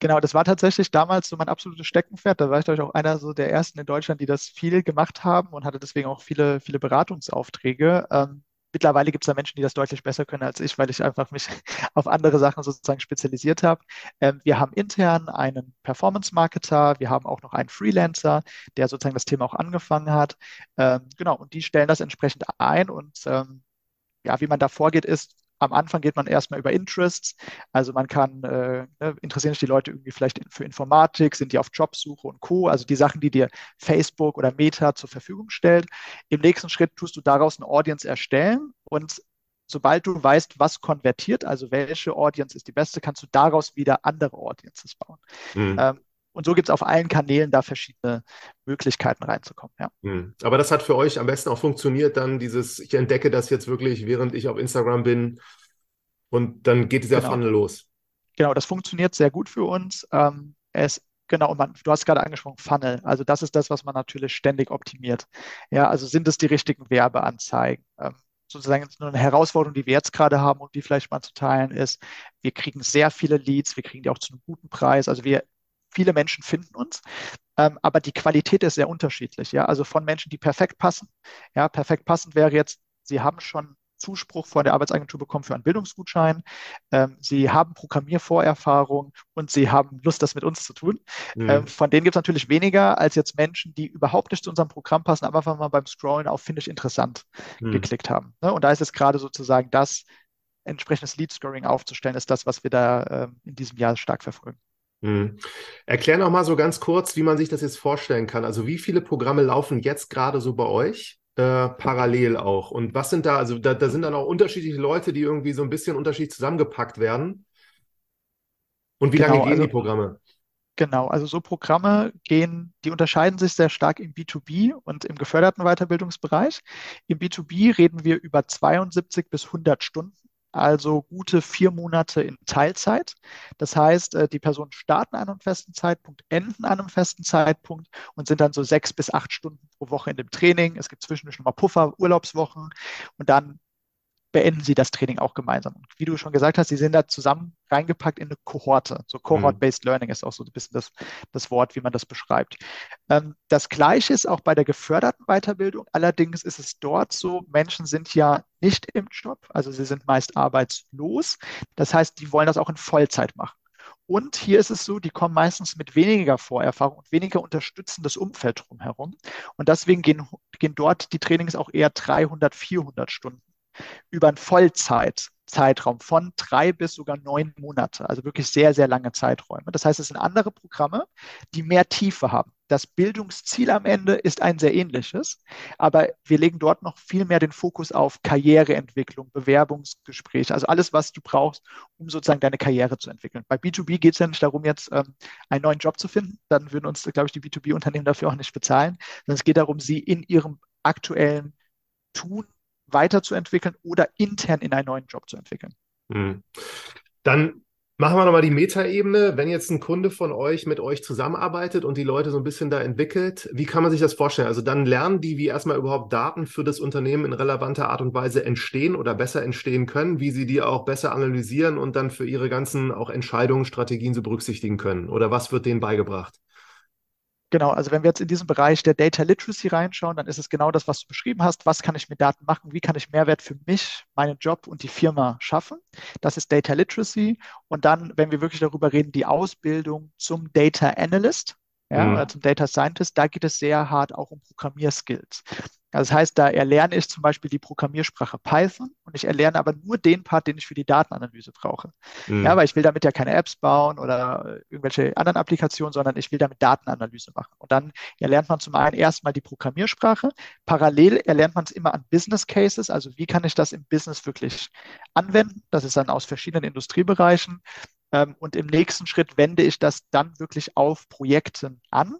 [SPEAKER 2] Genau, das war tatsächlich damals so mein absolutes Steckenpferd. Da war ich, glaube ich, auch einer so der ersten in Deutschland, die das viel gemacht haben und hatte deswegen auch viele, viele Beratungsaufträge. Ähm, mittlerweile gibt es da Menschen, die das deutlich besser können als ich, weil ich einfach mich auf andere Sachen sozusagen spezialisiert habe. Ähm, wir haben intern einen Performance-Marketer, wir haben auch noch einen Freelancer, der sozusagen das Thema auch angefangen hat. Ähm, genau, und die stellen das entsprechend ein und ähm, ja, wie man da vorgeht, ist, am Anfang geht man erstmal über Interests. Also man kann, äh, ne, interessieren sich die Leute irgendwie vielleicht für Informatik, sind die auf Jobsuche und Co. Also die Sachen, die dir Facebook oder Meta zur Verfügung stellt. Im nächsten Schritt tust du daraus eine Audience erstellen und sobald du weißt, was konvertiert, also welche Audience ist die beste, kannst du daraus wieder andere Audiences bauen. Mhm. Ähm, und so gibt es auf allen Kanälen da verschiedene Möglichkeiten reinzukommen. Ja.
[SPEAKER 1] Hm. Aber das hat für euch am besten auch funktioniert, dann dieses, ich entdecke das jetzt wirklich, während ich auf Instagram bin und dann geht dieser genau. Funnel los.
[SPEAKER 2] Genau, das funktioniert sehr gut für uns. Ähm, es Genau, und man, du hast gerade angesprochen, Funnel. Also das ist das, was man natürlich ständig optimiert. Ja, also sind es die richtigen Werbeanzeigen? Ähm, sozusagen nur eine Herausforderung, die wir jetzt gerade haben und die vielleicht mal zu teilen ist, wir kriegen sehr viele Leads, wir kriegen die auch zu einem guten Preis. Also wir viele Menschen finden uns, ähm, aber die Qualität ist sehr unterschiedlich. Ja, also von Menschen, die perfekt passen. Ja, perfekt passend wäre jetzt, sie haben schon Zuspruch von der Arbeitsagentur bekommen für einen Bildungsgutschein. Ähm, sie haben Programmiervorerfahrung und sie haben Lust, das mit uns zu tun. Mhm. Ähm, von denen gibt es natürlich weniger als jetzt Menschen, die überhaupt nicht zu unserem Programm passen, aber einfach mal beim Scrollen auf finde ich interessant mhm. geklickt haben. Ne? Und da ist es gerade sozusagen das, entsprechendes Lead-Scoring aufzustellen, ist das, was wir da ähm, in diesem Jahr stark verfolgen.
[SPEAKER 1] Hm. Erklär noch mal so ganz kurz, wie man sich das jetzt vorstellen kann. Also wie viele Programme laufen jetzt gerade so bei euch? Äh, parallel auch. Und was sind da, also da, da sind dann auch unterschiedliche Leute, die irgendwie so ein bisschen unterschiedlich zusammengepackt werden. Und wie genau, lange gehen also, die Programme?
[SPEAKER 2] Genau, also so Programme gehen, die unterscheiden sich sehr stark im B2B und im geförderten Weiterbildungsbereich. Im B2B reden wir über 72 bis 100 Stunden also gute vier Monate in Teilzeit. Das heißt, äh, die Personen starten an einem festen Zeitpunkt, enden an einem festen Zeitpunkt und sind dann so sechs bis acht Stunden pro Woche in dem Training. Es gibt zwischendurch nochmal Puffer, Urlaubswochen und dann beenden sie das Training auch gemeinsam. Und wie du schon gesagt hast, sie sind da zusammen reingepackt in eine Kohorte. So Cohort-Based mhm. Learning ist auch so ein bisschen das, das Wort, wie man das beschreibt. Ähm, das Gleiche ist auch bei der geförderten Weiterbildung. Allerdings ist es dort so, Menschen sind ja nicht im Job, also sie sind meist arbeitslos. Das heißt, die wollen das auch in Vollzeit machen. Und hier ist es so, die kommen meistens mit weniger Vorerfahrung und weniger unterstützendes Umfeld drumherum. Und deswegen gehen, gehen dort die Trainings auch eher 300, 400 Stunden über einen Vollzeitzeitraum von drei bis sogar neun Monate, also wirklich sehr, sehr lange Zeiträume. Das heißt, es sind andere Programme, die mehr Tiefe haben. Das Bildungsziel am Ende ist ein sehr ähnliches, aber wir legen dort noch viel mehr den Fokus auf Karriereentwicklung, Bewerbungsgespräche, also alles, was du brauchst, um sozusagen deine Karriere zu entwickeln. Bei B2B geht es ja nicht darum, jetzt ähm, einen neuen Job zu finden, dann würden uns, glaube ich, die B2B-Unternehmen dafür auch nicht bezahlen, sondern es geht darum, sie in ihrem aktuellen Tun weiterzuentwickeln oder intern in einen neuen Job zu entwickeln.
[SPEAKER 1] Hm. Dann machen wir nochmal die Metaebene. Wenn jetzt ein Kunde von euch mit euch zusammenarbeitet und die Leute so ein bisschen da entwickelt, wie kann man sich das vorstellen? Also dann lernen die, wie erstmal überhaupt Daten für das Unternehmen in relevanter Art und Weise entstehen oder besser entstehen können, wie sie die auch besser analysieren und dann für ihre ganzen auch Entscheidungen, Strategien so berücksichtigen können. Oder was wird denen beigebracht?
[SPEAKER 2] Genau, also wenn wir jetzt in diesen Bereich der Data Literacy reinschauen, dann ist es genau das, was du beschrieben hast. Was kann ich mit Daten machen? Wie kann ich Mehrwert für mich, meinen Job und die Firma schaffen? Das ist Data Literacy. Und dann, wenn wir wirklich darüber reden, die Ausbildung zum Data Analyst, ja, mhm. oder zum Data Scientist, da geht es sehr hart auch um Programmierskills. Das heißt, da erlerne ich zum Beispiel die Programmiersprache Python und ich erlerne aber nur den Part, den ich für die Datenanalyse brauche. Mhm. Ja, weil ich will damit ja keine Apps bauen oder irgendwelche anderen Applikationen, sondern ich will damit Datenanalyse machen. Und dann erlernt man zum einen erstmal die Programmiersprache. Parallel erlernt man es immer an Business Cases, also wie kann ich das im Business wirklich anwenden. Das ist dann aus verschiedenen Industriebereichen. Ähm, und im nächsten Schritt wende ich das dann wirklich auf Projekten an.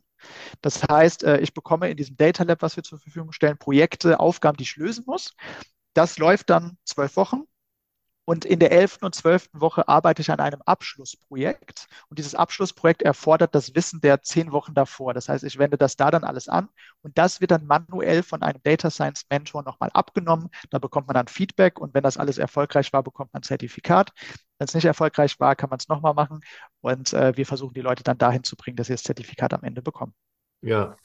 [SPEAKER 2] Das heißt, äh, ich bekomme in diesem Data Lab, was wir zur Verfügung stellen, Projekte, Aufgaben, die ich lösen muss. Das läuft dann zwölf Wochen. Und in der elften und zwölften Woche arbeite ich an einem Abschlussprojekt. Und dieses Abschlussprojekt erfordert das Wissen der zehn Wochen davor. Das heißt, ich wende das da dann alles an. Und das wird dann manuell von einem Data Science Mentor nochmal abgenommen. Da bekommt man dann Feedback. Und wenn das alles erfolgreich war, bekommt man ein Zertifikat. Wenn es nicht erfolgreich war, kann man es nochmal machen. Und äh, wir versuchen die Leute dann dahin zu bringen, dass sie das Zertifikat am Ende bekommen.
[SPEAKER 1] Ja,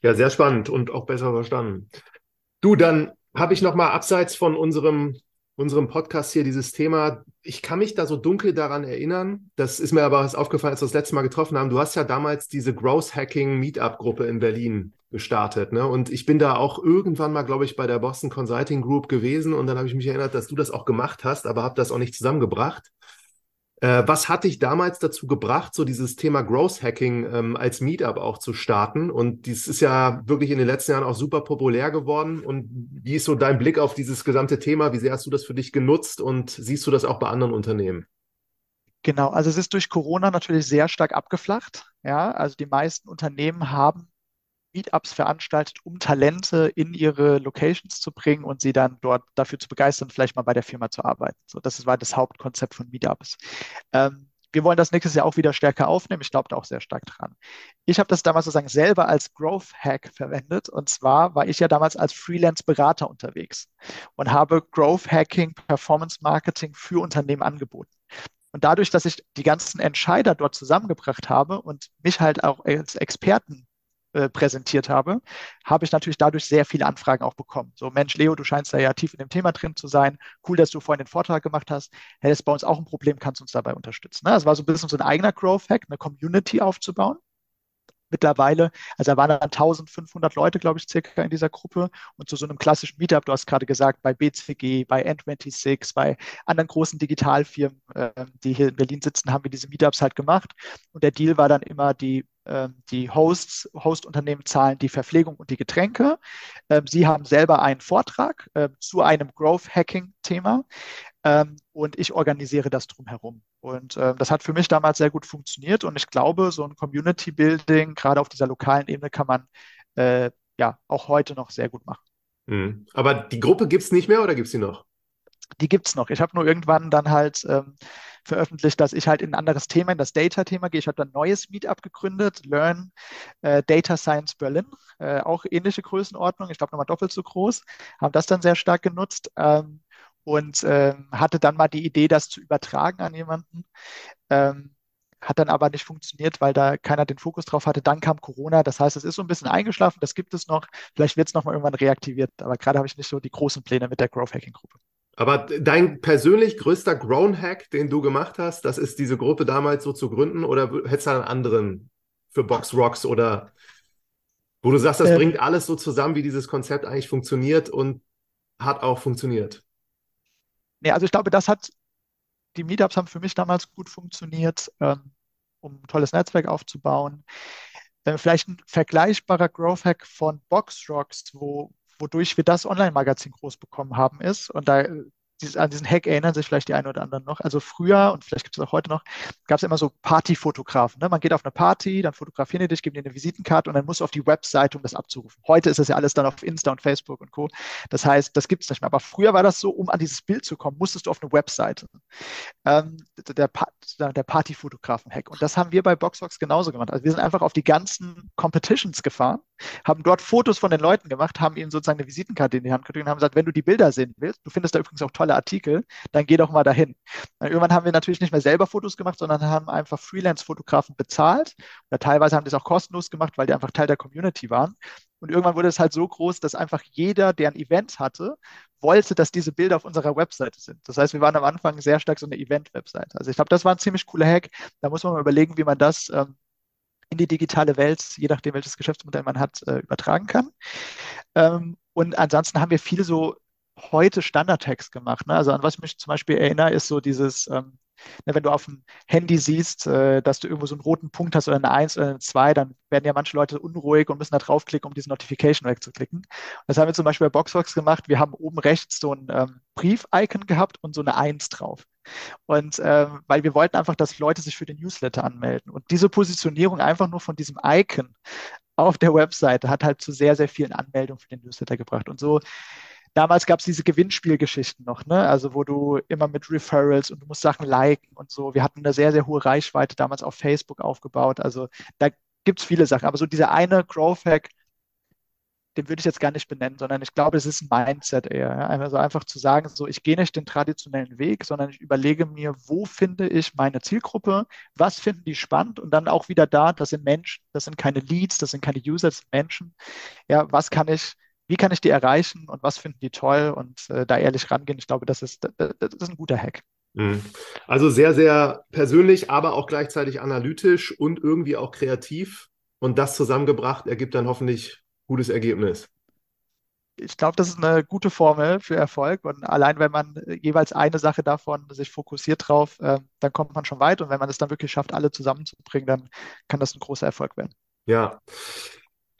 [SPEAKER 1] ja, sehr spannend und auch besser verstanden. Du, dann habe ich nochmal abseits von unserem unserem Podcast hier dieses Thema. Ich kann mich da so dunkel daran erinnern. Das ist mir aber aufgefallen, als wir das letzte Mal getroffen haben. Du hast ja damals diese Growth Hacking Meetup Gruppe in Berlin gestartet. Ne? Und ich bin da auch irgendwann mal, glaube ich, bei der Boston Consulting Group gewesen. Und dann habe ich mich erinnert, dass du das auch gemacht hast, aber habe das auch nicht zusammengebracht. Äh, was hat dich damals dazu gebracht, so dieses Thema Growth Hacking ähm, als Meetup auch zu starten? Und dies ist ja wirklich in den letzten Jahren auch super populär geworden. Und wie ist so dein Blick auf dieses gesamte Thema? Wie sehr hast du das für dich genutzt und siehst du das auch bei anderen Unternehmen?
[SPEAKER 2] Genau, also es ist durch Corona natürlich sehr stark abgeflacht. Ja, also die meisten Unternehmen haben Meetups veranstaltet, um Talente in ihre Locations zu bringen und sie dann dort dafür zu begeistern, vielleicht mal bei der Firma zu arbeiten. So, das war das Hauptkonzept von Meetups. Ähm, wir wollen das nächstes Jahr auch wieder stärker aufnehmen. Ich glaube da auch sehr stark dran. Ich habe das damals sozusagen selber als Growth Hack verwendet. Und zwar war ich ja damals als Freelance-Berater unterwegs und habe Growth Hacking, Performance Marketing für Unternehmen angeboten. Und dadurch, dass ich die ganzen Entscheider dort zusammengebracht habe und mich halt auch als Experten äh, präsentiert habe, habe ich natürlich dadurch sehr viele Anfragen auch bekommen. So, Mensch, Leo, du scheinst da ja tief in dem Thema drin zu sein. Cool, dass du vorhin den Vortrag gemacht hast. Hey, das bei uns auch ein Problem, kannst du uns dabei unterstützen. Ne? Das war so ein bisschen so ein eigener Growth-Hack, eine Community aufzubauen mittlerweile, also da waren dann 1500 Leute, glaube ich, circa in dieser Gruppe. Und zu so einem klassischen Meetup, du hast gerade gesagt, bei BCG, bei N26, bei anderen großen Digitalfirmen, äh, die hier in Berlin sitzen, haben wir diese Meetups halt gemacht. Und der Deal war dann immer, die ähm, die Hosts, Hostunternehmen zahlen die Verpflegung und die Getränke. Ähm, sie haben selber einen Vortrag äh, zu einem Growth Hacking Thema ähm, und ich organisiere das drumherum. Und äh, das hat für mich damals sehr gut funktioniert und ich glaube, so ein Community Building, gerade auf dieser lokalen Ebene, kann man äh, ja auch heute noch sehr gut machen.
[SPEAKER 1] Mhm. Aber die Gruppe gibt es nicht mehr oder gibt es sie noch?
[SPEAKER 2] Die gibt es noch. Ich habe nur irgendwann dann halt ähm, veröffentlicht, dass ich halt in ein anderes Thema, in das Data-Thema gehe. Ich habe dann ein neues Meetup gegründet, Learn äh, Data Science Berlin, äh, auch ähnliche Größenordnung, ich glaube nochmal doppelt so groß, haben das dann sehr stark genutzt ähm, und äh, hatte dann mal die Idee, das zu übertragen an jemanden. Ähm, hat dann aber nicht funktioniert, weil da keiner den Fokus drauf hatte. Dann kam Corona. Das heißt, es ist so ein bisschen eingeschlafen. Das gibt es noch. Vielleicht wird es noch mal irgendwann reaktiviert. Aber gerade habe ich nicht so die großen Pläne mit der Growth Hacking Gruppe.
[SPEAKER 1] Aber dein persönlich größter Grown-Hack, den du gemacht hast, das ist diese Gruppe damals so zu gründen oder hättest du einen anderen für Box Rocks oder wo du sagst, das ähm, bringt alles so zusammen, wie dieses Konzept eigentlich funktioniert und hat auch funktioniert?
[SPEAKER 2] Nee, also ich glaube, das hat, die Meetups haben für mich damals gut funktioniert, ähm, um ein tolles Netzwerk aufzubauen. Äh, vielleicht ein vergleichbarer Growth Hack von Box Rocks, wo, wodurch wir das Online-Magazin groß bekommen haben, ist, und da an diesen Hack erinnern sich vielleicht die einen oder anderen noch. Also früher, und vielleicht gibt es auch heute noch, gab es immer so Partyfotografen. Ne? Man geht auf eine Party, dann fotografieren die dich, geben dir eine Visitenkarte und dann musst du auf die Webseite, um das abzurufen. Heute ist das ja alles dann auf Insta und Facebook und Co. Das heißt, das gibt es nicht mehr. Aber früher war das so, um an dieses Bild zu kommen, musstest du auf eine Webseite. Ähm, der, der Partyfotografen-Hack. Und das haben wir bei Boxbox genauso gemacht. Also wir sind einfach auf die ganzen Competitions gefahren, haben dort Fotos von den Leuten gemacht, haben ihnen sozusagen eine Visitenkarte in die Hand gedrückt und haben gesagt, wenn du die Bilder sehen willst, du findest da übrigens auch tolle tolle Artikel, dann geh doch mal dahin. Und irgendwann haben wir natürlich nicht mehr selber Fotos gemacht, sondern haben einfach Freelance-Fotografen bezahlt. Oder teilweise haben die es auch kostenlos gemacht, weil die einfach Teil der Community waren. Und irgendwann wurde es halt so groß, dass einfach jeder, der ein Event hatte, wollte, dass diese Bilder auf unserer Webseite sind. Das heißt, wir waren am Anfang sehr stark so eine Event-Webseite. Also ich glaube, das war ein ziemlich cooler Hack. Da muss man mal überlegen, wie man das ähm, in die digitale Welt, je nachdem, welches Geschäftsmodell man hat, äh, übertragen kann. Ähm, und ansonsten haben wir viele so heute Standardtext gemacht. Ne? Also an was ich mich zum Beispiel erinnere, ist so dieses, ähm, ne, wenn du auf dem Handy siehst, äh, dass du irgendwo so einen roten Punkt hast oder eine 1 oder eine 2, dann werden ja manche Leute unruhig und müssen da draufklicken, um diese Notification wegzuklicken. Das haben wir zum Beispiel bei Boxbox gemacht. Wir haben oben rechts so ein ähm, Brief-Icon gehabt und so eine 1 drauf. Und ähm, weil wir wollten einfach, dass Leute sich für den Newsletter anmelden. Und diese Positionierung einfach nur von diesem Icon auf der Webseite hat halt zu sehr, sehr vielen Anmeldungen für den Newsletter gebracht. Und so damals gab es diese Gewinnspielgeschichten noch, ne? Also wo du immer mit Referrals und du musst Sachen liken und so. Wir hatten eine sehr, sehr hohe Reichweite damals auf Facebook aufgebaut. Also da gibt es viele Sachen. Aber so dieser eine Growth Hack, den würde ich jetzt gar nicht benennen, sondern ich glaube, es ist ein Mindset eher. Ja? Also einfach zu sagen, so ich gehe nicht den traditionellen Weg, sondern ich überlege mir, wo finde ich meine Zielgruppe, was finden die spannend und dann auch wieder da, das sind Menschen, das sind keine Leads, das sind keine User, das sind Menschen. Ja, was kann ich wie kann ich die erreichen und was finden die toll und äh, da ehrlich rangehen. Ich glaube, das ist, das, ist ein guter Hack.
[SPEAKER 1] Mhm. Also sehr, sehr persönlich, aber auch gleichzeitig analytisch und irgendwie auch kreativ. Und das zusammengebracht ergibt dann hoffentlich gutes Ergebnis.
[SPEAKER 2] Ich glaube, das ist eine gute Formel für Erfolg. Und allein wenn man jeweils eine Sache davon sich fokussiert drauf, äh, dann kommt man schon weit. Und wenn man es dann wirklich schafft, alle zusammenzubringen, dann kann das ein großer Erfolg werden.
[SPEAKER 1] Ja.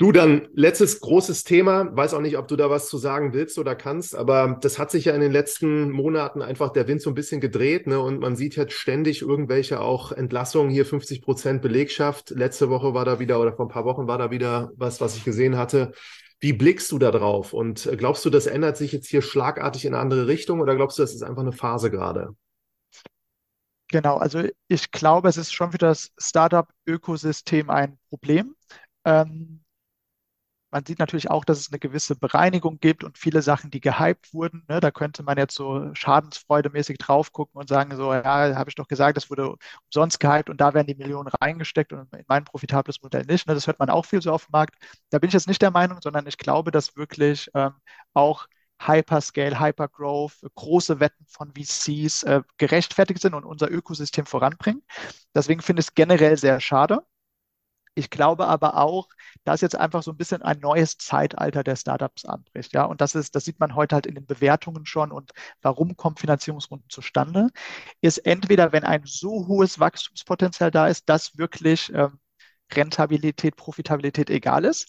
[SPEAKER 1] Du, dann letztes großes Thema. Weiß auch nicht, ob du da was zu sagen willst oder kannst, aber das hat sich ja in den letzten Monaten einfach der Wind so ein bisschen gedreht, ne? Und man sieht jetzt ständig irgendwelche auch Entlassungen, hier 50 Prozent Belegschaft. Letzte Woche war da wieder oder vor ein paar Wochen war da wieder was, was ich gesehen hatte. Wie blickst du da drauf? Und glaubst du, das ändert sich jetzt hier schlagartig in eine andere Richtung oder glaubst du, das ist einfach eine Phase gerade?
[SPEAKER 2] Genau, also ich glaube, es ist schon für das Startup-Ökosystem ein Problem. Ähm, man sieht natürlich auch, dass es eine gewisse Bereinigung gibt und viele Sachen, die gehypt wurden. Ne? Da könnte man jetzt so schadensfreudemäßig drauf gucken und sagen, so, ja, habe ich doch gesagt, das wurde umsonst gehypt und da werden die Millionen reingesteckt und in mein profitables Modell nicht. Ne? Das hört man auch viel so auf dem Markt. Da bin ich jetzt nicht der Meinung, sondern ich glaube, dass wirklich ähm, auch Hyperscale, Hypergrowth, große Wetten von VCs äh, gerechtfertigt sind und unser Ökosystem voranbringen. Deswegen finde ich es generell sehr schade. Ich glaube aber auch, dass jetzt einfach so ein bisschen ein neues Zeitalter der Startups anbricht. Ja, und das ist, das sieht man heute halt in den Bewertungen schon. Und warum kommen Finanzierungsrunden zustande? Ist entweder, wenn ein so hohes Wachstumspotenzial da ist, dass wirklich ähm, Rentabilität, Profitabilität egal ist.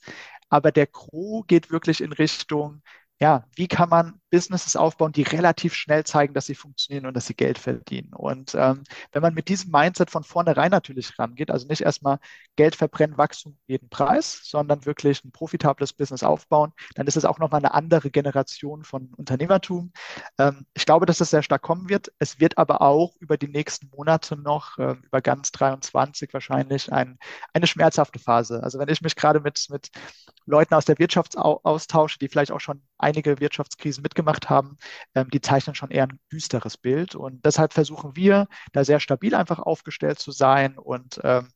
[SPEAKER 2] Aber der Crew geht wirklich in Richtung, ja, wie kann man Businesses aufbauen, die relativ schnell zeigen, dass sie funktionieren und dass sie Geld verdienen. Und ähm, wenn man mit diesem Mindset von vornherein natürlich rangeht, also nicht erstmal Geld verbrennen, Wachstum jeden Preis, sondern wirklich ein profitables Business aufbauen, dann ist es auch nochmal eine andere Generation von Unternehmertum. Ähm, ich glaube, dass das sehr stark kommen wird. Es wird aber auch über die nächsten Monate noch, äh, über ganz 23 wahrscheinlich, ein, eine schmerzhafte Phase. Also wenn ich mich gerade mit, mit Leuten aus der Wirtschaft austausche, die vielleicht auch schon einige Wirtschaftskrisen mitgemacht gemacht haben, ähm, die zeichnen schon eher ein düsteres Bild. Und deshalb versuchen wir, da sehr stabil einfach aufgestellt zu sein und ähm,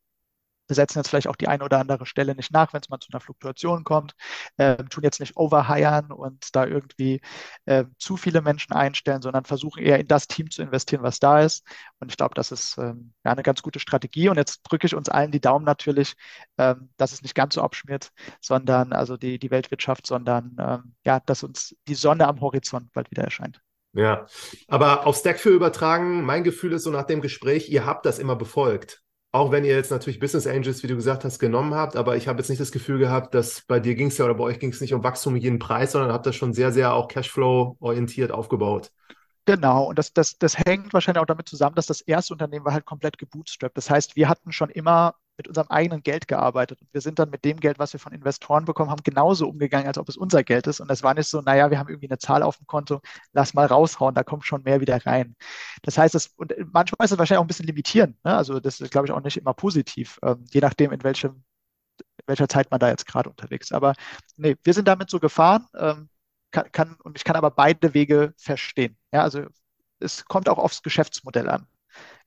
[SPEAKER 2] wir setzen jetzt vielleicht auch die eine oder andere Stelle nicht nach, wenn es mal zu einer Fluktuation kommt, ähm, tun jetzt nicht overhiren und da irgendwie äh, zu viele Menschen einstellen, sondern versuchen eher in das Team zu investieren, was da ist. Und ich glaube, das ist ähm, ja eine ganz gute Strategie. Und jetzt drücke ich uns allen die Daumen natürlich, ähm, dass es nicht ganz so abschmiert, sondern also die, die Weltwirtschaft, sondern ähm, ja, dass uns die Sonne am Horizont bald wieder erscheint.
[SPEAKER 1] Ja, aber auf Stack für übertragen, mein Gefühl ist so nach dem Gespräch, ihr habt das immer befolgt auch wenn ihr jetzt natürlich Business Angels, wie du gesagt hast, genommen habt, aber ich habe jetzt nicht das Gefühl gehabt, dass bei dir ging es ja oder bei euch ging es nicht um Wachstum jeden Preis, sondern habt das schon sehr, sehr auch Cashflow-orientiert aufgebaut.
[SPEAKER 2] Genau, und das, das, das hängt wahrscheinlich auch damit zusammen, dass das erste Unternehmen war halt komplett gebootstrapped. Das heißt, wir hatten schon immer mit unserem eigenen Geld gearbeitet. Und wir sind dann mit dem Geld, was wir von Investoren bekommen haben, genauso umgegangen, als ob es unser Geld ist. Und es war nicht so, naja, wir haben irgendwie eine Zahl auf dem Konto, lass mal raushauen, da kommt schon mehr wieder rein. Das heißt, das, und manchmal ist es wahrscheinlich auch ein bisschen limitierend. Ne? Also das ist, glaube ich, auch nicht immer positiv, ähm, je nachdem, in welchem, welcher Zeit man da jetzt gerade unterwegs ist. Aber nee, wir sind damit so gefahren. Ähm, kann, kann, und ich kann aber beide Wege verstehen. Ja, also es kommt auch aufs Geschäftsmodell an.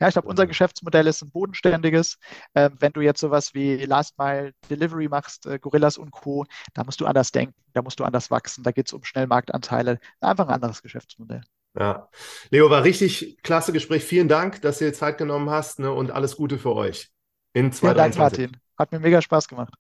[SPEAKER 2] Ja, ich glaube, unser Geschäftsmodell ist ein bodenständiges. Ähm, wenn du jetzt sowas wie Last Mile Delivery machst, äh, Gorillas und Co., da musst du anders denken, da musst du anders wachsen, da geht es um Schnellmarktanteile. Einfach ein anderes Geschäftsmodell.
[SPEAKER 1] Ja. Leo, war richtig klasse Gespräch. Vielen Dank, dass du dir Zeit genommen hast ne, und alles Gute für euch in 2023. Vielen Dank, Martin.
[SPEAKER 2] Hat mir mega Spaß gemacht.